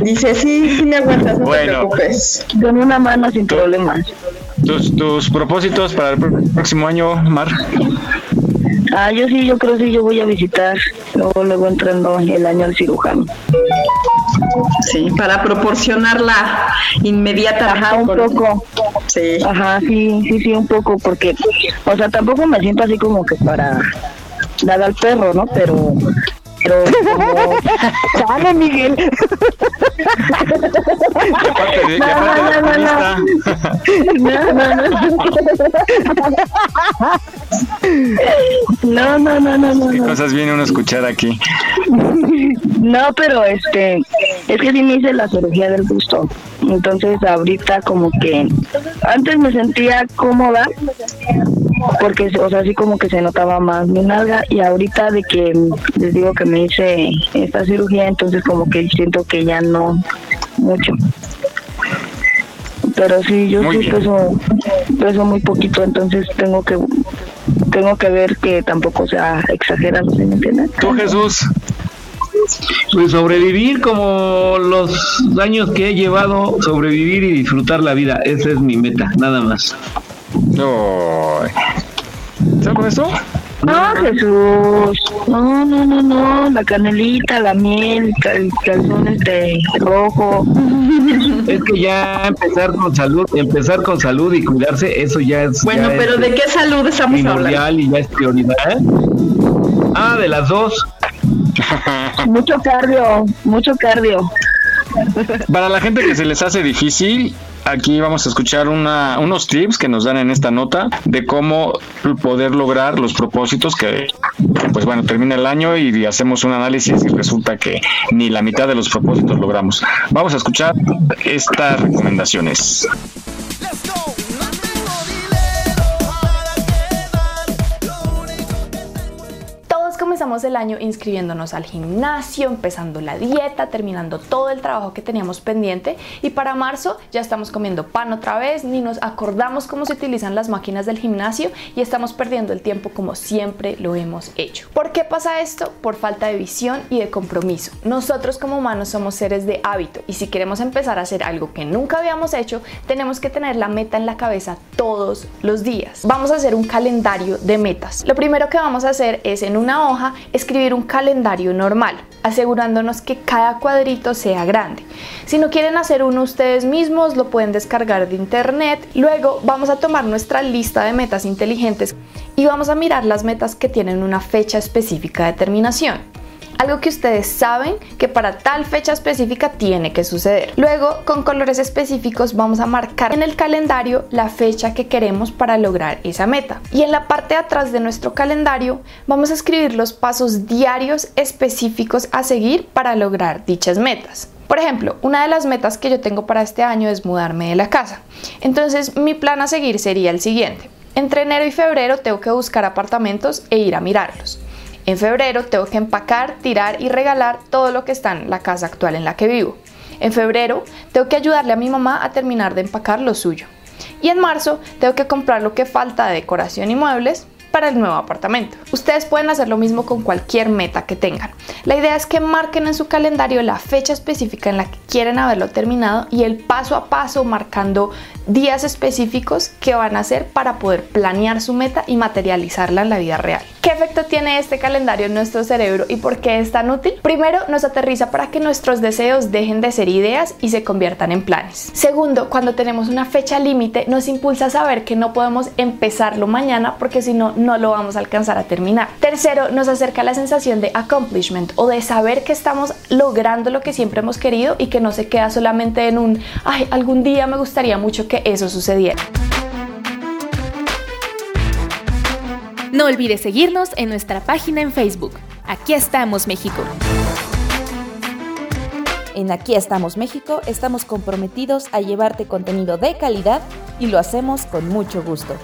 Dice, sí, sí me aguantas, no Bueno. te preocupes. Con una mano sin problemas. ¿Tus, tus propósitos para el pr- próximo año, Mar? Ah, yo sí, yo creo que sí, yo voy a visitar. Luego, luego entrando el año al cirujano. Sí, para proporcionar la inmediata Ajá, un poco. Sí. Ajá, sí, sí, sí, un poco, porque, o sea, tampoco me siento así como que para dar al perro, ¿no? Pero, pero como... Sale, Miguel. Aparte de- y aparte de oculista. No, no, no. No, no, no, no, no. ¿Qué no. cosas viene uno a escuchar aquí? No, pero este, es que sí me hice la cirugía del busto. Entonces ahorita como que antes me sentía cómoda porque, o sea, así como que se notaba más mi nalga y ahorita de que les digo que me hice esta cirugía, entonces como que siento que ya no mucho. Pero sí, yo Muy sí bien. peso, peso muy poquito, entonces tengo que tengo que ver que tampoco sea exagerado, ¿sí me entienden? ¿Tú, Jesús? Pues sobrevivir como los años que he llevado, sobrevivir y disfrutar la vida. Esa es mi meta, nada más. No. ¿Sabes con esto? No, Jesús. No, no, no, no. La canelita, la miel, el calzón este rojo. Es que ya empezar con salud, empezar con salud y cuidarse, eso ya es. Bueno, ya pero es ¿de qué salud estamos hablando? primordial y ya es prioridad. Ah, de las dos. Mucho cardio, mucho cardio. Para la gente que se les hace difícil, aquí vamos a escuchar una, unos tips que nos dan en esta nota de cómo poder lograr los propósitos que, pues bueno, termina el año y hacemos un análisis y resulta que ni la mitad de los propósitos logramos. Vamos a escuchar estas recomendaciones. Todos comenzamos el año inscribiéndonos al gimnasio, empezando la dieta, terminando todo el trabajo que teníamos pendiente y para marzo ya estamos comiendo pan otra vez, ni nos acordamos cómo se utilizan las máquinas del gimnasio y estamos perdiendo el tiempo como siempre lo hemos hecho. ¿Por qué pasa esto? Por falta de visión y de compromiso. Nosotros como humanos somos seres de hábito y si queremos empezar a hacer algo que nunca habíamos hecho, tenemos que tener la meta en la cabeza todos los días. Vamos a hacer un calendario de metas. Lo primero que vamos a hacer es en una hoja escribir un calendario normal, asegurándonos que cada cuadrito sea grande. Si no quieren hacer uno ustedes mismos, lo pueden descargar de internet. Luego vamos a tomar nuestra lista de metas inteligentes y vamos a mirar las metas que tienen una fecha específica de terminación. Algo que ustedes saben que para tal fecha específica tiene que suceder. Luego, con colores específicos vamos a marcar en el calendario la fecha que queremos para lograr esa meta. Y en la parte de atrás de nuestro calendario vamos a escribir los pasos diarios específicos a seguir para lograr dichas metas. Por ejemplo, una de las metas que yo tengo para este año es mudarme de la casa. Entonces, mi plan a seguir sería el siguiente. Entre enero y febrero tengo que buscar apartamentos e ir a mirarlos. En febrero tengo que empacar, tirar y regalar todo lo que está en la casa actual en la que vivo. En febrero tengo que ayudarle a mi mamá a terminar de empacar lo suyo. Y en marzo tengo que comprar lo que falta de decoración y muebles para el nuevo apartamento. Ustedes pueden hacer lo mismo con cualquier meta que tengan. La idea es que marquen en su calendario la fecha específica en la que quieren haberlo terminado y el paso a paso marcando días específicos que van a hacer para poder planear su meta y materializarla en la vida real. ¿Qué efecto tiene este calendario en nuestro cerebro y por qué es tan útil? Primero, nos aterriza para que nuestros deseos dejen de ser ideas y se conviertan en planes. Segundo, cuando tenemos una fecha límite, nos impulsa a saber que no podemos empezarlo mañana porque si no, no lo vamos a alcanzar a terminar. Tercero, nos acerca la sensación de accomplishment o de saber que estamos logrando lo que siempre hemos querido y que no se queda solamente en un, ay, algún día me gustaría mucho que eso sucediera. No olvides seguirnos en nuestra página en Facebook. Aquí estamos, México. En Aquí estamos México estamos comprometidos a llevarte contenido de calidad y lo hacemos con mucho gusto.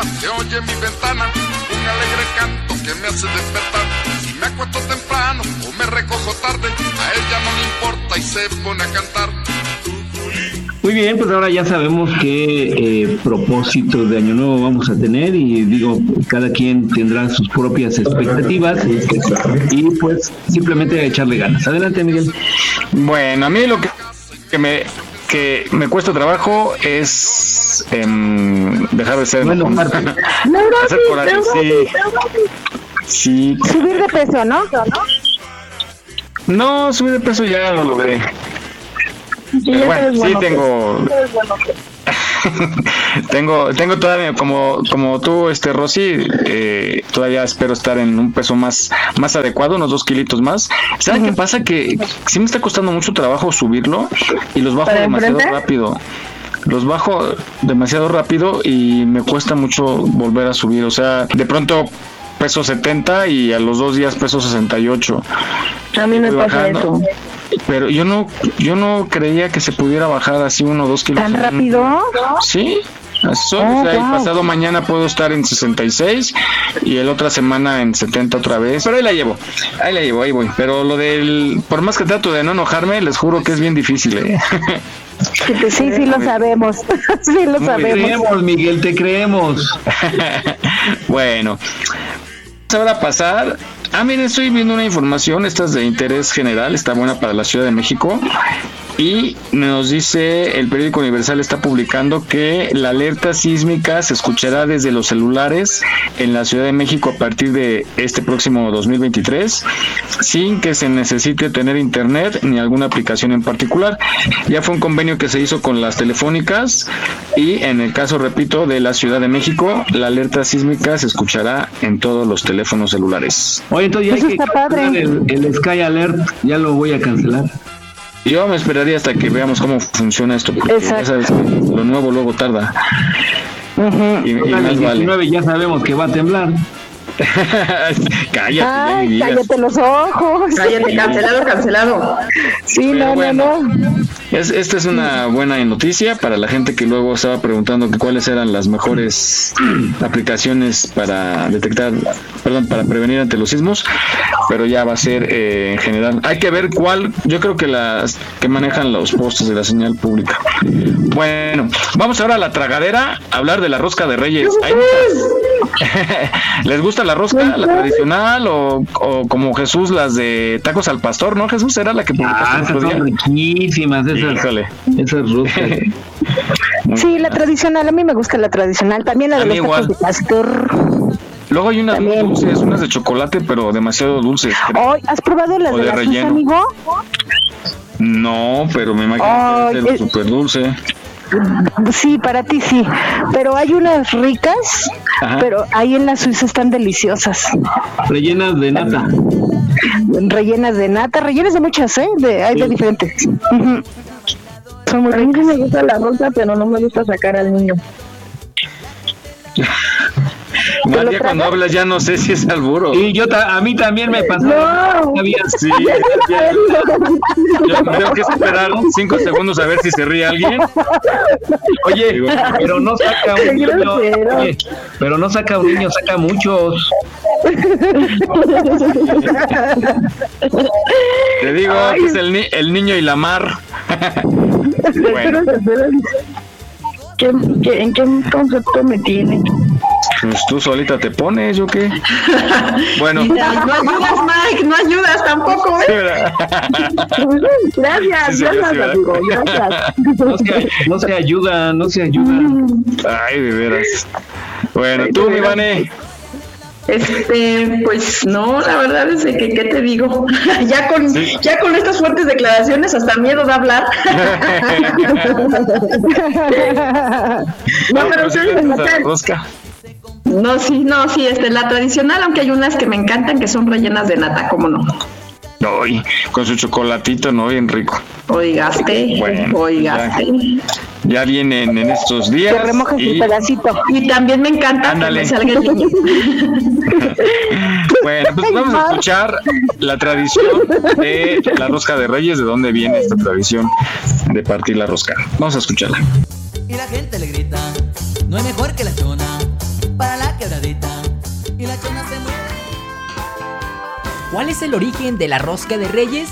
Las mañanas se oye en mi ventana un alegre canto que me hace despertar. Si me acuesto temprano o me recojo tarde, a ella no le importa y se pone a cantar. Muy bien, pues ahora ya sabemos qué eh, propósitos de Año Nuevo vamos a tener y digo, cada quien tendrá sus propias expectativas y pues simplemente echarle ganas. Adelante, Miguel. Bueno, a mí lo que, que me que me cuesta trabajo es em, dejar de ser bueno, hacer coraje, sí. sí. Subir de peso, ¿no? No, subir de peso ya lo logré. bueno, sí tengo tengo tengo todavía como como tú este Rosy eh, todavía espero estar en un peso más más adecuado unos dos kilitos más. ¿saben qué pasa? que sí me está costando mucho trabajo subirlo y los bajo demasiado rápido. Los bajo demasiado rápido y me cuesta mucho volver a subir. O sea de pronto peso 70 y a los dos días peso 68 a mí me pasa eso pero yo no yo no creía que se pudiera bajar así uno o dos kilos. ¿Tan rápido? Sí. Oh, el pasado mañana puedo estar en 66 y el otra semana en 70 otra vez. Pero ahí la llevo, ahí la llevo, ahí voy. Pero lo del, por más que trato de no enojarme, les juro que es bien difícil. ¿eh? Sí, sí, lo sabemos. sí, lo sabemos. Te creemos, Miguel, te creemos. bueno, ahora a pasar Ah, miren, estoy viendo una información, esta es de interés general, está buena para la Ciudad de México. Y nos dice, el periódico Universal está publicando que la alerta sísmica se escuchará desde los celulares en la Ciudad de México a partir de este próximo 2023, sin que se necesite tener internet ni alguna aplicación en particular. Ya fue un convenio que se hizo con las telefónicas y en el caso, repito, de la Ciudad de México, la alerta sísmica se escuchará en todos los teléfonos celulares. Oye, entonces ya hay que El, el Sky Alert, ya lo voy a cancelar. Yo me esperaría hasta que veamos cómo funciona esto, porque ya sabes que lo nuevo luego tarda. y, más 19 ya sabemos que va a temblar. cállate, Ay, cállate los ojos. Cállate, cancelado, cancelado. Sí, no, no, no. Es, esta es una buena noticia para la gente que luego estaba preguntando que cuáles eran las mejores aplicaciones para detectar, perdón, para prevenir ante los sismos, pero ya va a ser eh, en general. Hay que ver cuál, yo creo que las que manejan los postes de la señal pública. Bueno, vamos ahora a la tragadera, a hablar de la rosca de Reyes. ¿Les gusta la rosca, la tradicional o, como Jesús las de tacos al pastor, no? Jesús era la que ah, son riquísimas esas, esas roscas. sí, la tradicional, a mí me gusta la tradicional, también la de los tacos de pastor. Luego hay unas dulces, unas de chocolate, pero demasiado dulces. ¿Has probado las de, relleno? amigo? No, pero me imagino que es súper dulce. Sí, para ti sí, pero hay unas ricas, pero ahí en la Suiza están deliciosas. Rellenas de nata. Rellenas de nata, rellenas de muchas, ¿eh? De, hay de diferentes. Son muy ricas. A mí me gusta la rosa, pero no me gusta sacar al niño. María, cuando hablas ya no sé si es alburo. Y yo a mí también me pasó. No. Sí, yo tengo que esperar cinco segundos a ver si se ríe alguien. Oye, pero no saca un niño. pero no saca un niño, saca muchos. Te digo que es el, el niño y la mar. bueno. en qué concepto me tiene? Pues tú solita te pones, ¿yo qué? Bueno. No ayudas, Mike, no ayudas tampoco, ¿eh? gracias, gracias, amigo, gracias. No se, no se ayuda, no se ayuda. Ay, de veras. Bueno, tú, mi Vane. Este, pues no, la verdad es que, ¿qué te digo? ya con ya con estas fuertes declaraciones hasta miedo de hablar. no, pero ustedes Rosca. No, sí, no, sí, este, la tradicional, aunque hay unas que me encantan que son rellenas de nata, ¿cómo no? Ay, con su chocolatito, ¿no? Bien rico. Oigaste, bueno, oigaste. Ya, vienen en estos días. Te remojas y... pedacito. Y también me encanta que me salga el niño. bueno, pues vamos a escuchar la tradición de la rosca de reyes, de dónde viene esta tradición de partir la rosca. Vamos a escucharla. Y la gente le grita, no es mejor que la chona ¿Cuál es el origen de la rosca de reyes?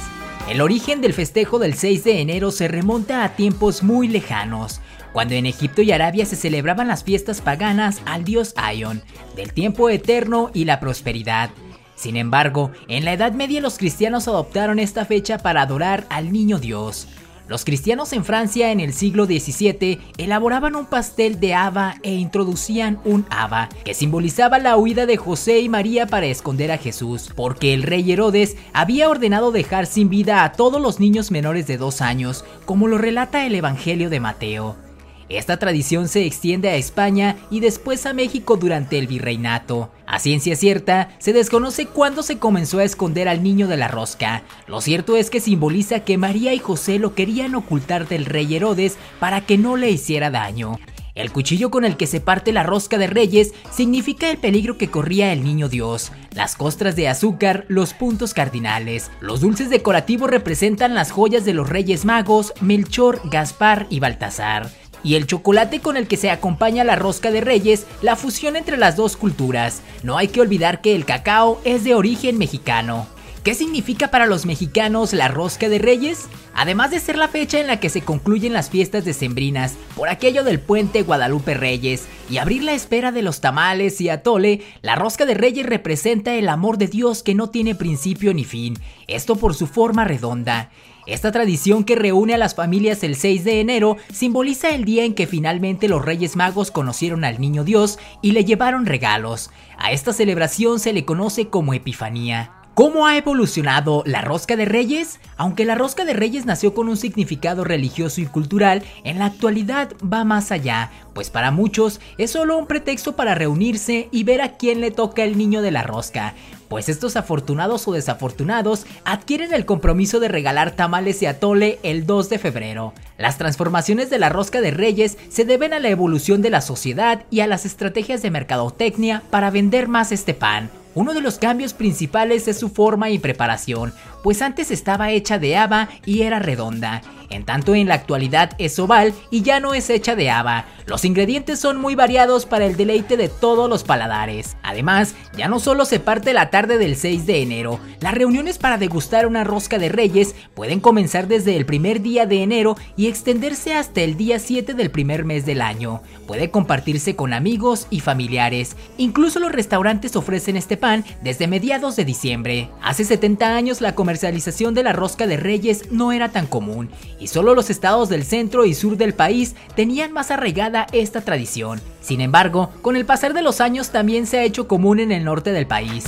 El origen del festejo del 6 de enero se remonta a tiempos muy lejanos, cuando en Egipto y Arabia se celebraban las fiestas paganas al dios Aion, del tiempo eterno y la prosperidad. Sin embargo, en la Edad Media los cristianos adoptaron esta fecha para adorar al niño Dios. Los cristianos en Francia en el siglo XVII elaboraban un pastel de haba e introducían un haba, que simbolizaba la huida de José y María para esconder a Jesús, porque el rey Herodes había ordenado dejar sin vida a todos los niños menores de dos años, como lo relata el Evangelio de Mateo. Esta tradición se extiende a España y después a México durante el virreinato. A ciencia cierta, se desconoce cuándo se comenzó a esconder al niño de la rosca. Lo cierto es que simboliza que María y José lo querían ocultar del rey Herodes para que no le hiciera daño. El cuchillo con el que se parte la rosca de reyes significa el peligro que corría el niño Dios. Las costras de azúcar, los puntos cardinales. Los dulces decorativos representan las joyas de los reyes magos, Melchor, Gaspar y Baltasar y el chocolate con el que se acompaña la rosca de reyes, la fusión entre las dos culturas. No hay que olvidar que el cacao es de origen mexicano. ¿Qué significa para los mexicanos la rosca de reyes? Además de ser la fecha en la que se concluyen las fiestas decembrinas, por aquello del puente Guadalupe Reyes, y abrir la espera de los tamales y atole, la rosca de reyes representa el amor de Dios que no tiene principio ni fin, esto por su forma redonda. Esta tradición que reúne a las familias el 6 de enero simboliza el día en que finalmente los Reyes Magos conocieron al Niño Dios y le llevaron regalos. A esta celebración se le conoce como Epifanía. ¿Cómo ha evolucionado la rosca de reyes? Aunque la rosca de reyes nació con un significado religioso y cultural, en la actualidad va más allá, pues para muchos es solo un pretexto para reunirse y ver a quién le toca el niño de la rosca, pues estos afortunados o desafortunados adquieren el compromiso de regalar tamales y atole el 2 de febrero. Las transformaciones de la rosca de reyes se deben a la evolución de la sociedad y a las estrategias de mercadotecnia para vender más este pan, uno de los cambios principales es su forma y preparación, pues antes estaba hecha de haba y era redonda, en tanto en la actualidad es oval y ya no es hecha de haba. Los ingredientes son muy variados para el deleite de todos los paladares. Además, ya no solo se parte la tarde del 6 de enero, las reuniones para degustar una rosca de reyes pueden comenzar desde el primer día de enero y extenderse hasta el día 7 del primer mes del año. Puede compartirse con amigos y familiares. Incluso los restaurantes ofrecen este pan desde mediados de diciembre. Hace 70 años la comercialización de la rosca de reyes no era tan común y solo los estados del centro y sur del país tenían más arraigada esta tradición. Sin embargo, con el pasar de los años también se ha hecho común en el norte del país.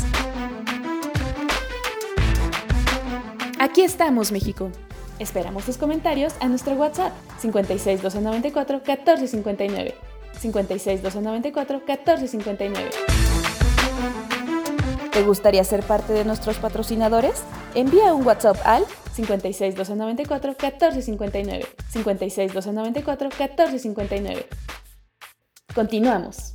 Aquí estamos, México. Esperamos tus comentarios a nuestro WhatsApp 56 294 1459. 56 294 1459. ¿Te gustaría ser parte de nuestros patrocinadores? Envía un WhatsApp al 56 294 1459. 56 294 1459. Continuamos.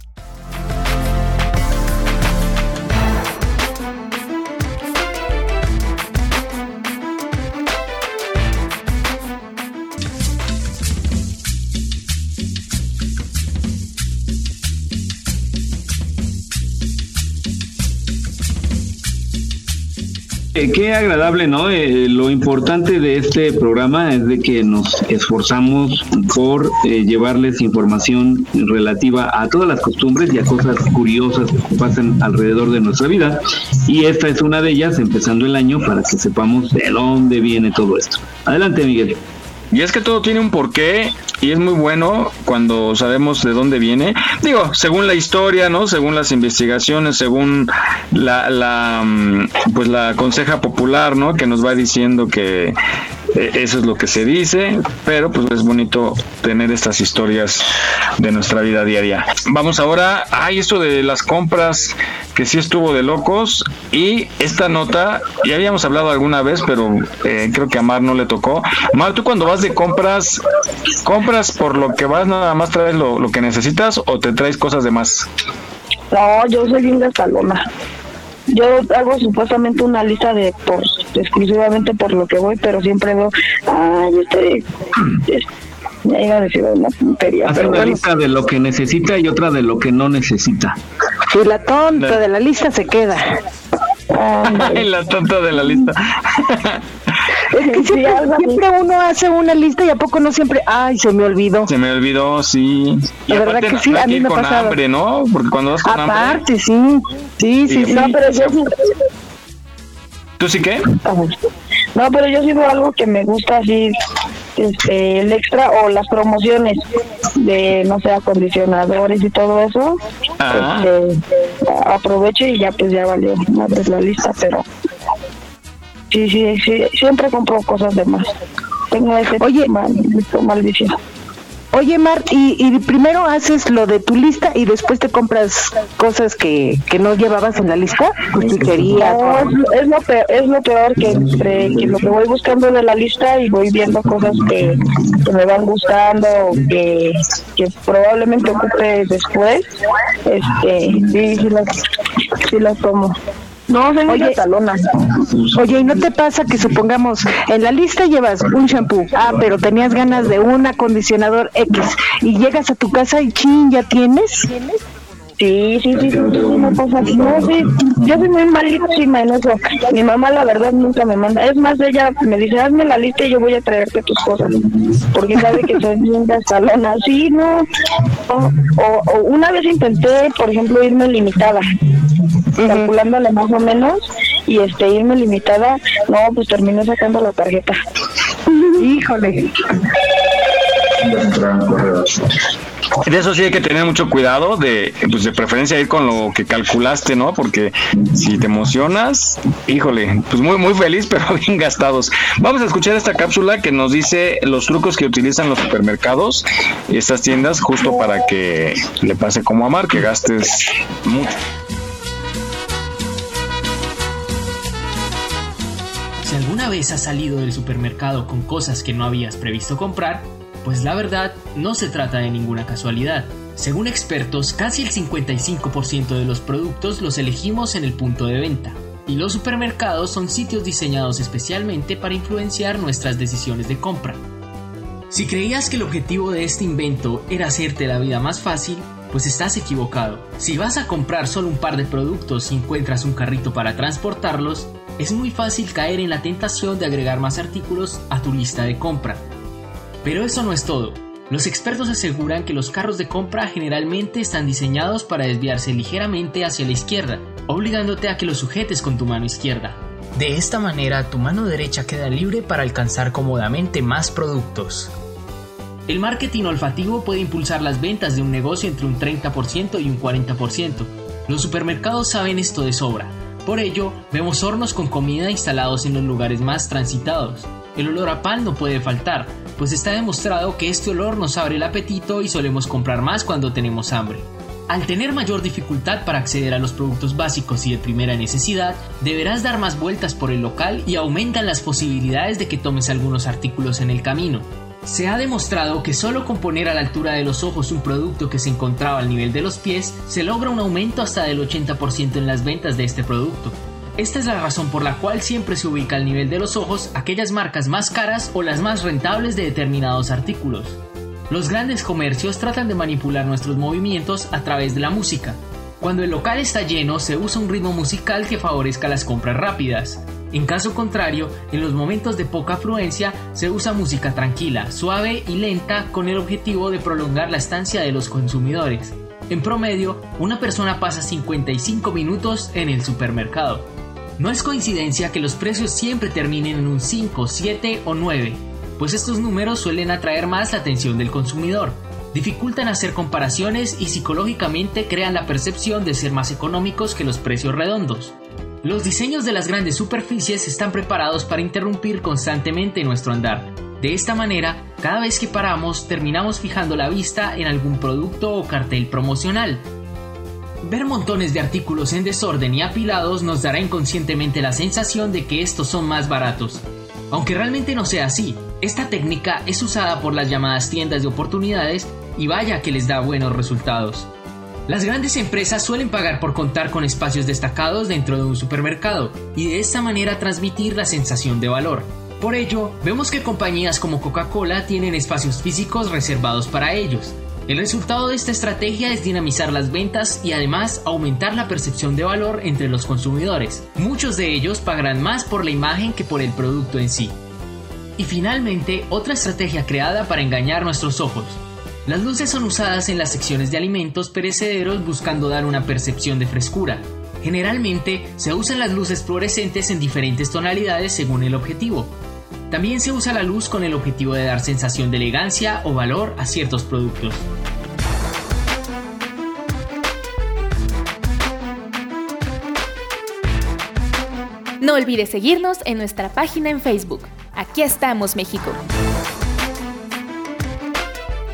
Eh, qué agradable, ¿no? Eh, lo importante de este programa es de que nos esforzamos por eh, llevarles información relativa a todas las costumbres y a cosas curiosas que pasan alrededor de nuestra vida. Y esta es una de ellas, empezando el año, para que sepamos de dónde viene todo esto. Adelante, Miguel. Y es que todo tiene un porqué y es muy bueno cuando sabemos de dónde viene. Digo, según la historia, ¿no? Según las investigaciones, según la, la mm, pues la conseja popular, ¿no? Que nos va diciendo que eso es lo que se dice, pero pues es bonito tener estas historias de nuestra vida diaria. Vamos ahora, hay esto de las compras que sí estuvo de locos y esta nota, ya habíamos hablado alguna vez, pero eh, creo que a Mar no le tocó. Mar, tú cuando vas de compras, ¿compras por lo que vas nada más traes lo, lo que necesitas o te traes cosas de más? No, yo soy bien gastalona. Yo hago supuestamente una lista de por exclusivamente por lo que voy, pero siempre veo, ay, este, ya iba a decir una tontería. Hace una lista de lo que necesita y otra de lo que no necesita. Y la tonta de la lista se queda. la tonta de la lista. Es que siempre, uno hace una lista y a poco no siempre, ay, se me olvidó. Se me olvidó, sí. Y de verdad que sí, a mí me con hambre, ¿no? Porque cuando vas con Aparte, sí. Sí, sí, sí. No, pero yo ¿Tú sí qué? No, pero yo sigo algo que me gusta así, este, el extra o las promociones de, no sé, acondicionadores y todo eso. Ah. Este, aprovecho y ya pues ya valió madre la lista, pero sí, sí, sí, siempre compro cosas de más. Tengo ese Oye, mal, maldición. Oye, Mar, y, primero haces lo de tu lista y después te compras cosas que, que no llevabas en la lista, No, es, lo peor, es lo peor que entre que lo que voy buscando de la lista y voy viendo cosas que, que me van gustando, que, que probablemente ocupe después, este, sí, sí las, sí las tomo. No, soy Oye, talona. Oye, ¿y no te pasa que supongamos en la lista llevas un shampoo, ah, pero tenías ganas de un acondicionador X y llegas a tu casa y chin, ya tienes? Sí, sí, sí, sí, cosa así. No, sí, yo soy muy malísima en eso. Mi mamá, la verdad, nunca me manda. Es más, ella me dice, hazme la lista y yo voy a traerte tus cosas. Porque sabe que soy bien gastalona. Sí, no. O, o, o una vez intenté, por ejemplo, irme limitada, calculándole más o menos, y este irme limitada, no, pues terminé sacando la tarjeta. Híjole. De eso sí hay que tener mucho cuidado, de, pues de preferencia ir con lo que calculaste, ¿no? Porque si te emocionas, híjole, pues muy, muy feliz, pero bien gastados. Vamos a escuchar esta cápsula que nos dice los trucos que utilizan los supermercados y estas tiendas justo para que le pase como a Mar, que gastes mucho. Alguna vez has salido del supermercado con cosas que no habías previsto comprar, pues la verdad no se trata de ninguna casualidad. Según expertos, casi el 55% de los productos los elegimos en el punto de venta. Y los supermercados son sitios diseñados especialmente para influenciar nuestras decisiones de compra. Si creías que el objetivo de este invento era hacerte la vida más fácil, pues estás equivocado. Si vas a comprar solo un par de productos y encuentras un carrito para transportarlos, es muy fácil caer en la tentación de agregar más artículos a tu lista de compra. Pero eso no es todo. Los expertos aseguran que los carros de compra generalmente están diseñados para desviarse ligeramente hacia la izquierda, obligándote a que los sujetes con tu mano izquierda. De esta manera, tu mano derecha queda libre para alcanzar cómodamente más productos. El marketing olfativo puede impulsar las ventas de un negocio entre un 30% y un 40%. Los supermercados saben esto de sobra. Por ello, vemos hornos con comida instalados en los lugares más transitados. El olor a pan no puede faltar, pues está demostrado que este olor nos abre el apetito y solemos comprar más cuando tenemos hambre. Al tener mayor dificultad para acceder a los productos básicos y de primera necesidad, deberás dar más vueltas por el local y aumentan las posibilidades de que tomes algunos artículos en el camino. Se ha demostrado que solo con poner a la altura de los ojos un producto que se encontraba al nivel de los pies, se logra un aumento hasta del 80% en las ventas de este producto. Esta es la razón por la cual siempre se ubica al nivel de los ojos aquellas marcas más caras o las más rentables de determinados artículos. Los grandes comercios tratan de manipular nuestros movimientos a través de la música. Cuando el local está lleno se usa un ritmo musical que favorezca las compras rápidas. En caso contrario, en los momentos de poca afluencia se usa música tranquila, suave y lenta con el objetivo de prolongar la estancia de los consumidores. En promedio, una persona pasa 55 minutos en el supermercado. No es coincidencia que los precios siempre terminen en un 5, 7 o 9, pues estos números suelen atraer más la atención del consumidor, dificultan hacer comparaciones y psicológicamente crean la percepción de ser más económicos que los precios redondos. Los diseños de las grandes superficies están preparados para interrumpir constantemente nuestro andar. De esta manera, cada vez que paramos, terminamos fijando la vista en algún producto o cartel promocional. Ver montones de artículos en desorden y apilados nos dará inconscientemente la sensación de que estos son más baratos. Aunque realmente no sea así, esta técnica es usada por las llamadas tiendas de oportunidades y vaya que les da buenos resultados. Las grandes empresas suelen pagar por contar con espacios destacados dentro de un supermercado y de esta manera transmitir la sensación de valor. Por ello, vemos que compañías como Coca-Cola tienen espacios físicos reservados para ellos. El resultado de esta estrategia es dinamizar las ventas y además aumentar la percepción de valor entre los consumidores. Muchos de ellos pagarán más por la imagen que por el producto en sí. Y finalmente, otra estrategia creada para engañar nuestros ojos. Las luces son usadas en las secciones de alimentos perecederos buscando dar una percepción de frescura. Generalmente se usan las luces fluorescentes en diferentes tonalidades según el objetivo. También se usa la luz con el objetivo de dar sensación de elegancia o valor a ciertos productos. No olvides seguirnos en nuestra página en Facebook. Aquí estamos, México.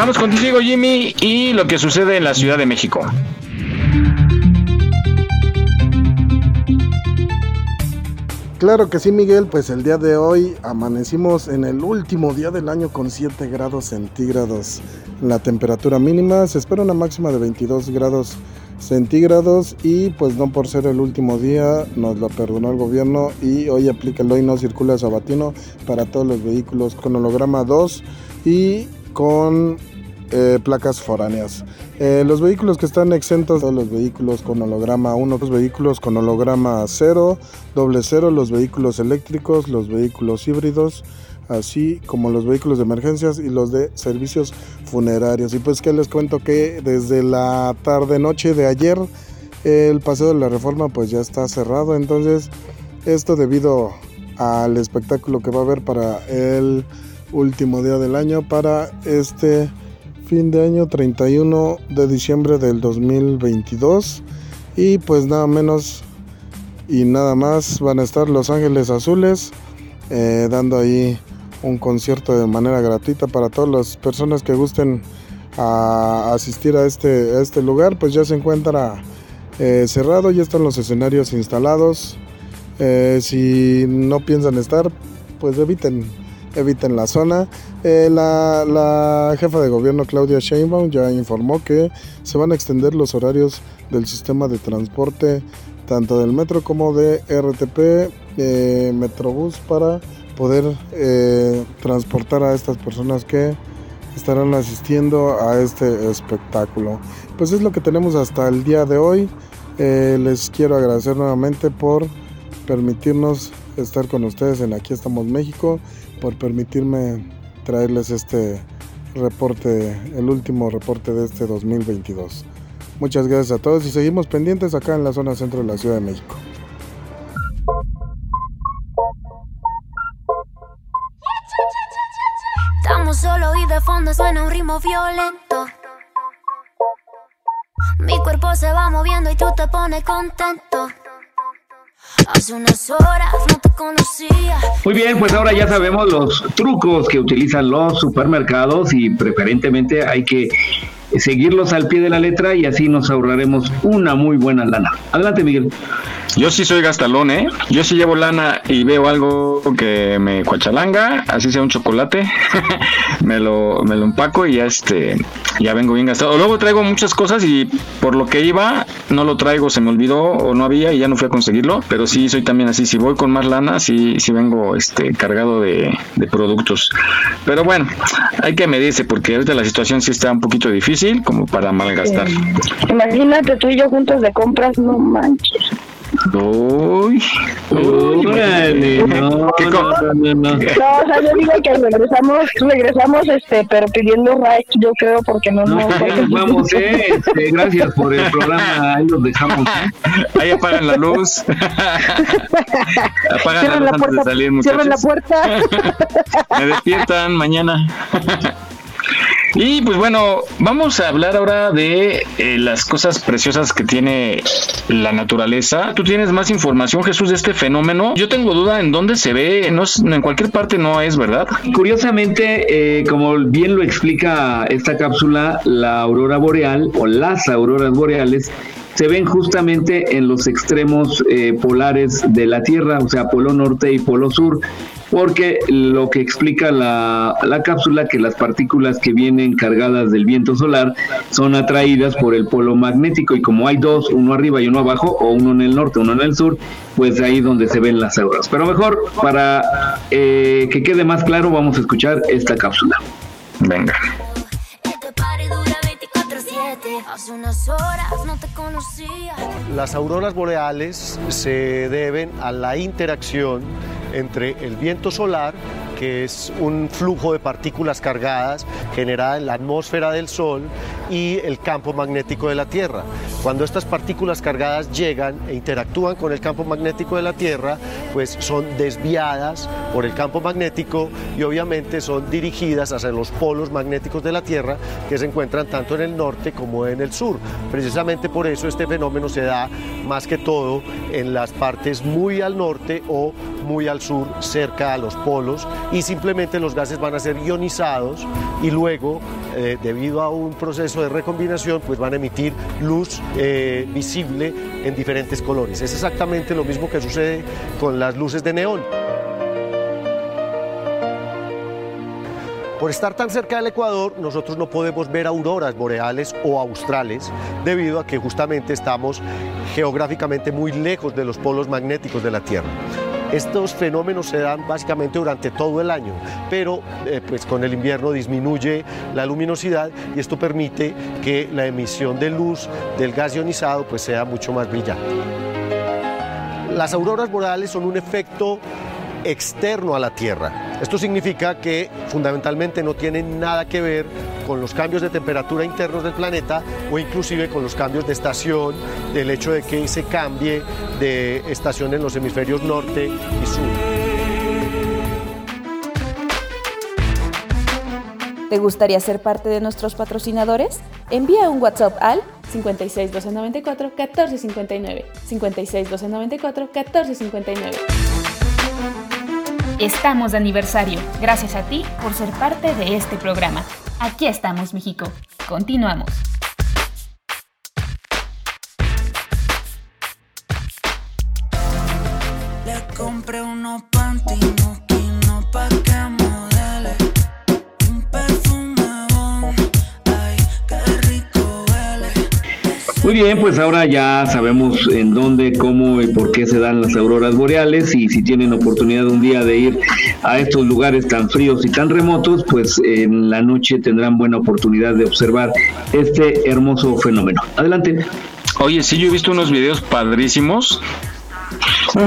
Vamos contigo, Jimmy, y lo que sucede en la Ciudad de México. Claro que sí, Miguel, pues el día de hoy amanecimos en el último día del año con 7 grados centígrados. La temperatura mínima se espera una máxima de 22 grados centígrados y pues no por ser el último día nos lo perdonó el gobierno y hoy aplica el hoy no circula sabatino para todos los vehículos con holograma 2 y con eh, placas foráneas. Eh, los vehículos que están exentos son los vehículos con holograma 1, los vehículos con holograma 0, doble 0, los vehículos eléctricos, los vehículos híbridos, así como los vehículos de emergencias y los de servicios funerarios. Y pues que les cuento que desde la tarde noche de ayer el paseo de la reforma pues ya está cerrado, entonces esto debido al espectáculo que va a haber para el último día del año para este fin de año 31 de diciembre del 2022 y pues nada menos y nada más van a estar Los Ángeles Azules eh, dando ahí un concierto de manera gratuita para todas las personas que gusten a asistir a este, este lugar. Pues ya se encuentra eh, cerrado ya están los escenarios instalados. Eh, si no piensan estar pues eviten eviten la zona. Eh, la, jefa de gobierno Claudia Sheinbaum ya informó que se van a extender los horarios del sistema de transporte tanto del metro como de RTP, eh, Metrobús para poder eh, transportar a estas personas que estarán asistiendo a este espectáculo. Pues es lo que tenemos hasta el día de hoy. les quiero agradecer nuevamente por permitirnos estar con ustedes en Aquí estamos México por permitirme traerles este reporte, el último reporte de este 2022. Muchas gracias a todos y seguimos pendientes acá en la zona centro de la Ciudad de México. Estamos solo y de fondo suena un ritmo violento. Mi cuerpo se va moviendo y tú te pones contento. Hace unas horas no te conocía. Muy bien, pues ahora ya sabemos los trucos que utilizan los supermercados y preferentemente hay que seguirlos al pie de la letra y así nos ahorraremos una muy buena lana. Adelante, Miguel. Yo sí soy gastalón, ¿eh? Yo sí llevo lana y veo algo que me cuachalanga, así sea un chocolate, me lo me lo empaco y ya este ya vengo bien gastado. Luego traigo muchas cosas y por lo que iba no lo traigo, se me olvidó o no había y ya no fui a conseguirlo, pero sí soy también así, si voy con más lana, sí sí vengo este cargado de, de productos. Pero bueno, hay que medirse porque ahorita la situación sí está un poquito difícil como para malgastar. Imagínate tú y yo juntos de compras, no manches. Uy, uy, no, no, no, no, o sea, yo digo que regresamos, regresamos, este, pero pidiendo right, yo creo, porque no, no. vamos, eh, este, gracias por el programa, ahí los dejamos. ¿eh? Ahí apagan la luz. apagan la luz la antes de salir, muchachos. Cierren la puerta. Me despiertan mañana. Y pues bueno, vamos a hablar ahora de eh, las cosas preciosas que tiene la naturaleza. Tú tienes más información, Jesús, de este fenómeno. Yo tengo duda en dónde se ve, no en cualquier parte no es, ¿verdad? Curiosamente, eh, como bien lo explica esta cápsula, la aurora boreal o las auroras boreales se ven justamente en los extremos eh, polares de la Tierra, o sea, polo norte y polo sur. Porque lo que explica la, la cápsula que las partículas que vienen cargadas del viento solar son atraídas por el polo magnético y como hay dos, uno arriba y uno abajo, o uno en el norte, uno en el sur, pues ahí donde se ven las auroras. Pero mejor, para eh, que quede más claro, vamos a escuchar esta cápsula. Venga. Hace unas horas no te conocía. Las auroras boreales se deben a la interacción entre el viento solar, que es un flujo de partículas cargadas generada en la atmósfera del Sol, y el campo magnético de la Tierra. Cuando estas partículas cargadas llegan e interactúan con el campo magnético de la Tierra, pues son desviadas por el campo magnético y obviamente son dirigidas hacia los polos magnéticos de la Tierra que se encuentran tanto en el norte como en el sur. Precisamente por eso este fenómeno se da más que todo en las partes muy al norte o muy al sur, cerca a los polos, y simplemente los gases van a ser ionizados y luego, eh, debido a un proceso de recombinación, pues van a emitir luz eh, visible en diferentes colores. Es exactamente lo mismo que sucede con las luces de neón. Por estar tan cerca del Ecuador, nosotros no podemos ver auroras boreales o australes debido a que justamente estamos geográficamente muy lejos de los polos magnéticos de la Tierra. Estos fenómenos se dan básicamente durante todo el año, pero eh, pues con el invierno disminuye la luminosidad y esto permite que la emisión de luz del gas ionizado pues sea mucho más brillante. Las auroras boreales son un efecto externo a la Tierra. Esto significa que fundamentalmente no tienen nada que ver con los cambios de temperatura internos del planeta o inclusive con los cambios de estación, del hecho de que se cambie de estación en los hemisferios norte y sur. ¿Te gustaría ser parte de nuestros patrocinadores? Envía un WhatsApp al 56 294 1459. 56 294 1459. Estamos de aniversario. Gracias a ti por ser parte de este programa. Aquí estamos, México. Continuamos. Muy bien, pues ahora ya sabemos en dónde, cómo y por qué se dan las auroras boreales y si tienen oportunidad un día de ir a estos lugares tan fríos y tan remotos, pues en la noche tendrán buena oportunidad de observar este hermoso fenómeno. Adelante. Oye, sí, yo he visto unos videos padrísimos.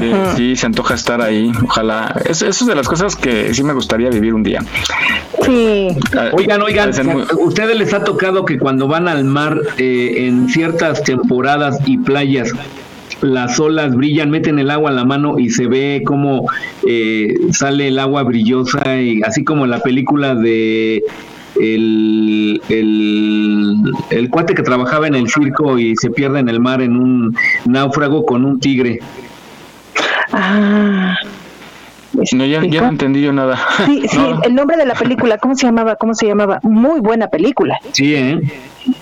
Eh, sí, se antoja estar ahí. Ojalá. Es, eso es de las cosas que sí me gustaría vivir un día. Sí. Oigan, oigan, ser muy- ¿a ustedes les ha tocado que cuando van al mar eh, en ciertas temporadas y playas las olas brillan, meten el agua a la mano y se ve como eh, sale el agua brillosa y así como en la película de el, el, el cuate que trabajaba en el circo y se pierde en el mar en un náufrago con un tigre. Ah. No, ya, ya no entendí yo nada. Sí, sí, el nombre de la película, ¿cómo se llamaba? ¿Cómo se llamaba? Muy buena película. Sí, ¿eh?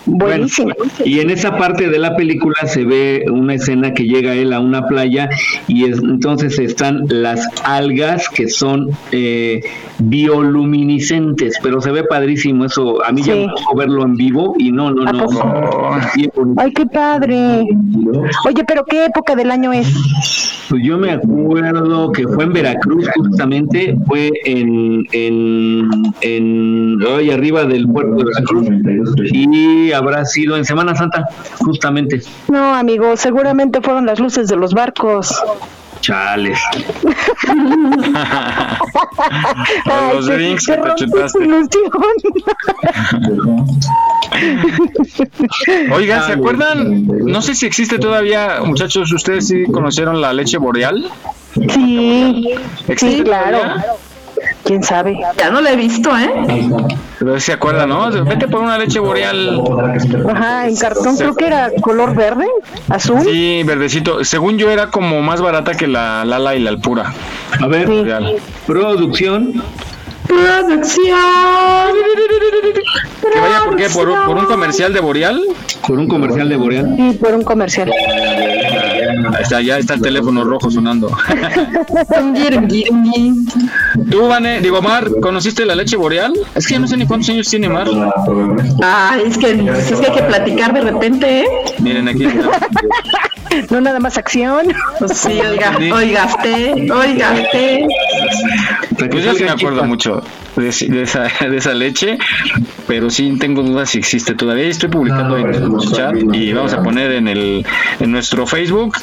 Buenísima. Bueno, y en esa parte de la película se ve una escena que llega él a una playa y es- entonces están las algas que son eh, bioluminiscentes, pero se ve padrísimo eso. A mí ya Sí. me tocó verlo en vivo y no, no, no. no. Bien bonito. Ay, qué padre. Oye, pero ¿qué época del año es? Pues yo me acuerdo que fue en Veracruz, justamente, fue en, en, en hoy arriba del puerto de Veracruz y habrá sido en Semana Santa, justamente. No, amigo, seguramente fueron las luces de los barcos. Chales. Ay, los drinks que te chutaste. Oigan, ¿se acuerdan? No sé si existe todavía, muchachos, ¿ustedes sí conocieron la leche boreal? Sí, ¿Existe sí, claro. todavía? ¿Quién sabe? Ya no la he visto, ¿eh? Pero se acuerdan, ¿no? Vete por una leche boreal. Ajá, en cartón creo que era color verde, azul. Sí, verdecito. Según yo era como más barata que la Lala y la Alpura. A ver, producción. Producción. Que vaya, ¿por qué? ¿Por, un- por un comercial de Boreal? Por un comercial de Boreal. Sí, por un comercial. Ahí está, ya está el teléfono rojo sonando. Tú, Vane, digo, Mar, ¿conociste la leche boreal? Es que ya no sé ni cuántos años tiene Mar. Ah, es que, es que hay que platicar de repente, ¿eh? Miren aquí. No nada más acción. Sí, oiga, oiga usted, oiga usted. Pues yo sí me acuerdo mucho de, de esa, de esa leche, pero sí tengo dudas si existe todavía. Estoy publicando en el chat y vamos a poner en el en nuestro Facebook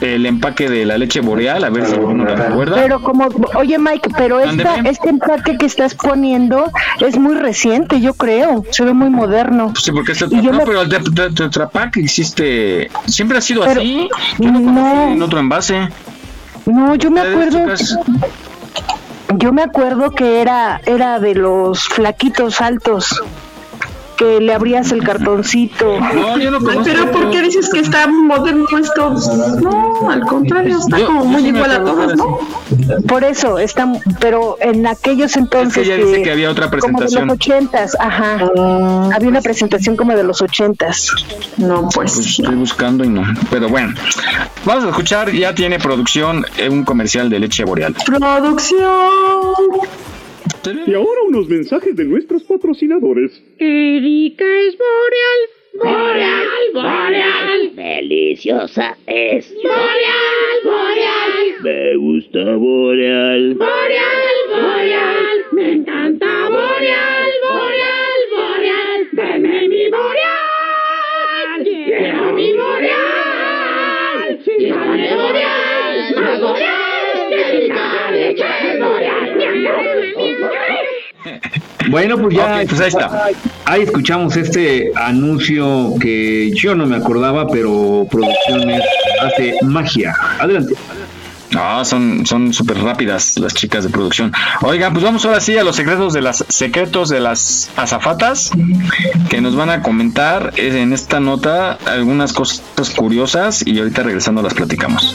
el empaque de la leche boreal, a ver si alguno la recuerda. Pero como, oye Mike, pero esta, este empaque que estás poniendo es muy reciente, yo creo. Se ve muy moderno. Sí, porque este no, me- pero el Tet- Tet- Tetra Pak existe, siempre ha sido Pero- así. Yo no, conocí en otro envase. No, yo me acuerdo. Yo me acuerdo que era era de los flaquitos altos que le abrías el cartoncito. No, yo no Ay, pero ¿por qué dices que está moderno esto? No, al contrario, está Yo- como muy sí igual a todas, ¿no? Por eso, está, pero en aquellos entonces. ella dice que había otra presentación. Como de los ochentas, ajá. Había una presentación como de los ochentas. No, pues. estoy buscando y no. Pero bueno, vamos a escuchar. Ya tiene producción eh, un comercial de leche boreal. Producción. Y ahora unos mensajes de nuestros patrocinadores. Erika es boreal, boreal, boreal. Deliciosa es boreal, boreal. Me gusta Boreal. Boreal, boreal. Me encanta boreal, boreal, boreal. Deme mi boreal. Quiero mi boreal. Si sale boreal, más boreal. Bueno, pues ya pues ahí está. Ahí escuchamos este anuncio que yo no me acordaba, pero Producciones hace magia. Adelante. Ah, son son súper rápidas las chicas de producción. Oigan, pues vamos ahora sí a los secretos de las secretos de las azafatas que nos van a comentar en esta nota algunas cosas curiosas y ahorita regresando las platicamos.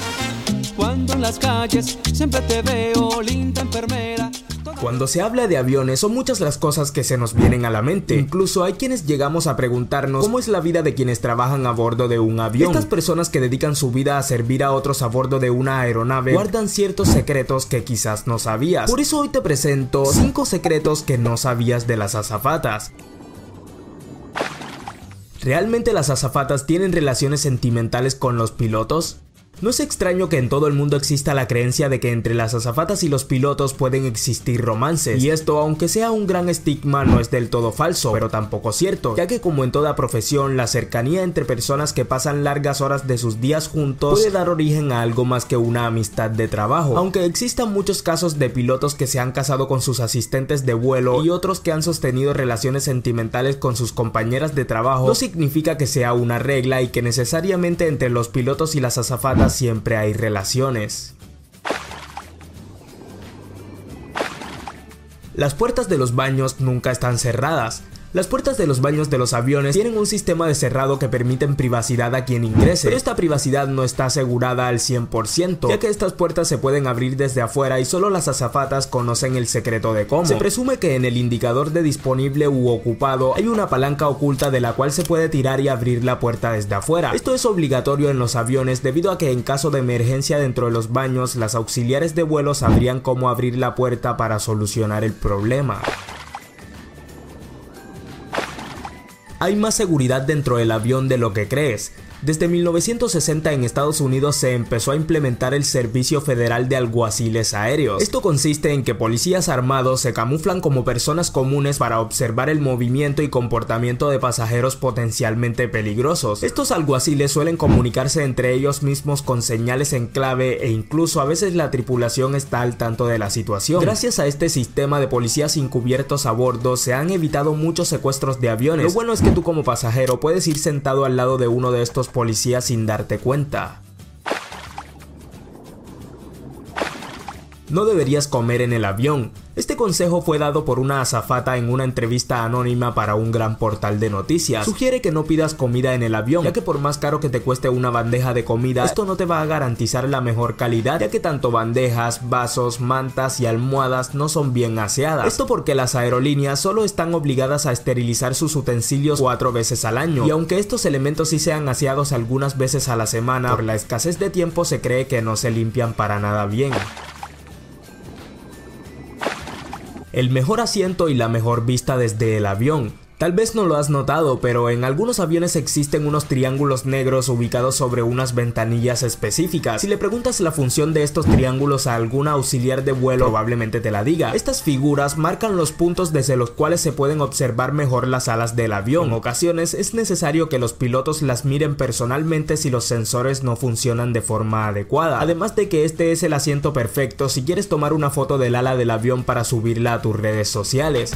Cuando en las calles siempre te veo, linda enfermera. Cuando se habla de aviones son muchas las cosas que se nos vienen a la mente. Incluso hay quienes llegamos a preguntarnos cómo es la vida de quienes trabajan a bordo de un avión. Estas personas que dedican su vida a servir a otros a bordo de una aeronave guardan ciertos secretos que quizás no sabías. Por eso hoy te presento 5 secretos que no sabías de las azafatas. ¿Realmente las azafatas tienen relaciones sentimentales con los pilotos? No es extraño que en todo el mundo exista la creencia de que entre las azafatas y los pilotos pueden existir romances, y esto aunque sea un gran estigma no es del todo falso, pero tampoco cierto, ya que como en toda profesión, la cercanía entre personas que pasan largas horas de sus días juntos puede dar origen a algo más que una amistad de trabajo, aunque existan muchos casos de pilotos que se han casado con sus asistentes de vuelo y otros que han sostenido relaciones sentimentales con sus compañeras de trabajo, no significa que sea una regla y que necesariamente entre los pilotos y las azafatas siempre hay relaciones. Las puertas de los baños nunca están cerradas. Las puertas de los baños de los aviones tienen un sistema de cerrado que permiten privacidad a quien ingrese, pero esta privacidad no está asegurada al 100%, ya que estas puertas se pueden abrir desde afuera y solo las azafatas conocen el secreto de cómo. Se presume que en el indicador de disponible u ocupado hay una palanca oculta de la cual se puede tirar y abrir la puerta desde afuera. Esto es obligatorio en los aviones debido a que en caso de emergencia dentro de los baños, las auxiliares de vuelo sabrían cómo abrir la puerta para solucionar el problema. Hay más seguridad dentro del avión de lo que crees. Desde 1960 en Estados Unidos se empezó a implementar el Servicio Federal de Alguaciles Aéreos. Esto consiste en que policías armados se camuflan como personas comunes para observar el movimiento y comportamiento de pasajeros potencialmente peligrosos. Estos alguaciles suelen comunicarse entre ellos mismos con señales en clave e incluso a veces la tripulación está al tanto de la situación. Gracias a este sistema de policías encubiertos a bordo se han evitado muchos secuestros de aviones. Lo bueno es que tú como pasajero puedes ir sentado al lado de uno de estos policías sin darte cuenta. No deberías comer en el avión. Este consejo fue dado por una azafata en una entrevista anónima para un gran portal de noticias. Sugiere que no pidas comida en el avión, ya que por más caro que te cueste una bandeja de comida, esto no te va a garantizar la mejor calidad, ya que tanto bandejas, vasos, mantas y almohadas no son bien aseadas. Esto porque las aerolíneas solo están obligadas a esterilizar sus utensilios cuatro veces al año, y aunque estos elementos sí sean aseados algunas veces a la semana, por la escasez de tiempo se cree que no se limpian para nada bien. El mejor asiento y la mejor vista desde el avión. Tal vez no lo has notado, pero en algunos aviones existen unos triángulos negros ubicados sobre unas ventanillas específicas. Si le preguntas la función de estos triángulos a algún auxiliar de vuelo, probablemente te la diga. Estas figuras marcan los puntos desde los cuales se pueden observar mejor las alas del avión. En ocasiones es necesario que los pilotos las miren personalmente si los sensores no funcionan de forma adecuada. Además de que este es el asiento perfecto si quieres tomar una foto del ala del avión para subirla a tus redes sociales.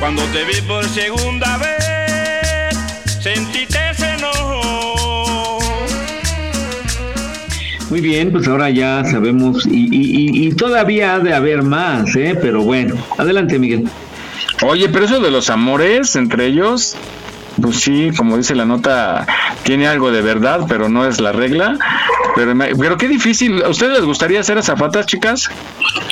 Cuando te vi por segunda vez, sentiste ese enojo. Muy bien, pues ahora ya sabemos y, y- y todavía ha de haber más, ¿eh? Pero bueno, adelante Miguel. Oye, pero eso de los amores entre ellos, pues sí, como dice la nota, tiene algo de verdad, pero no es la regla. Pero, me- pero qué difícil. ¿A ustedes les gustaría ser azafatas, chicas?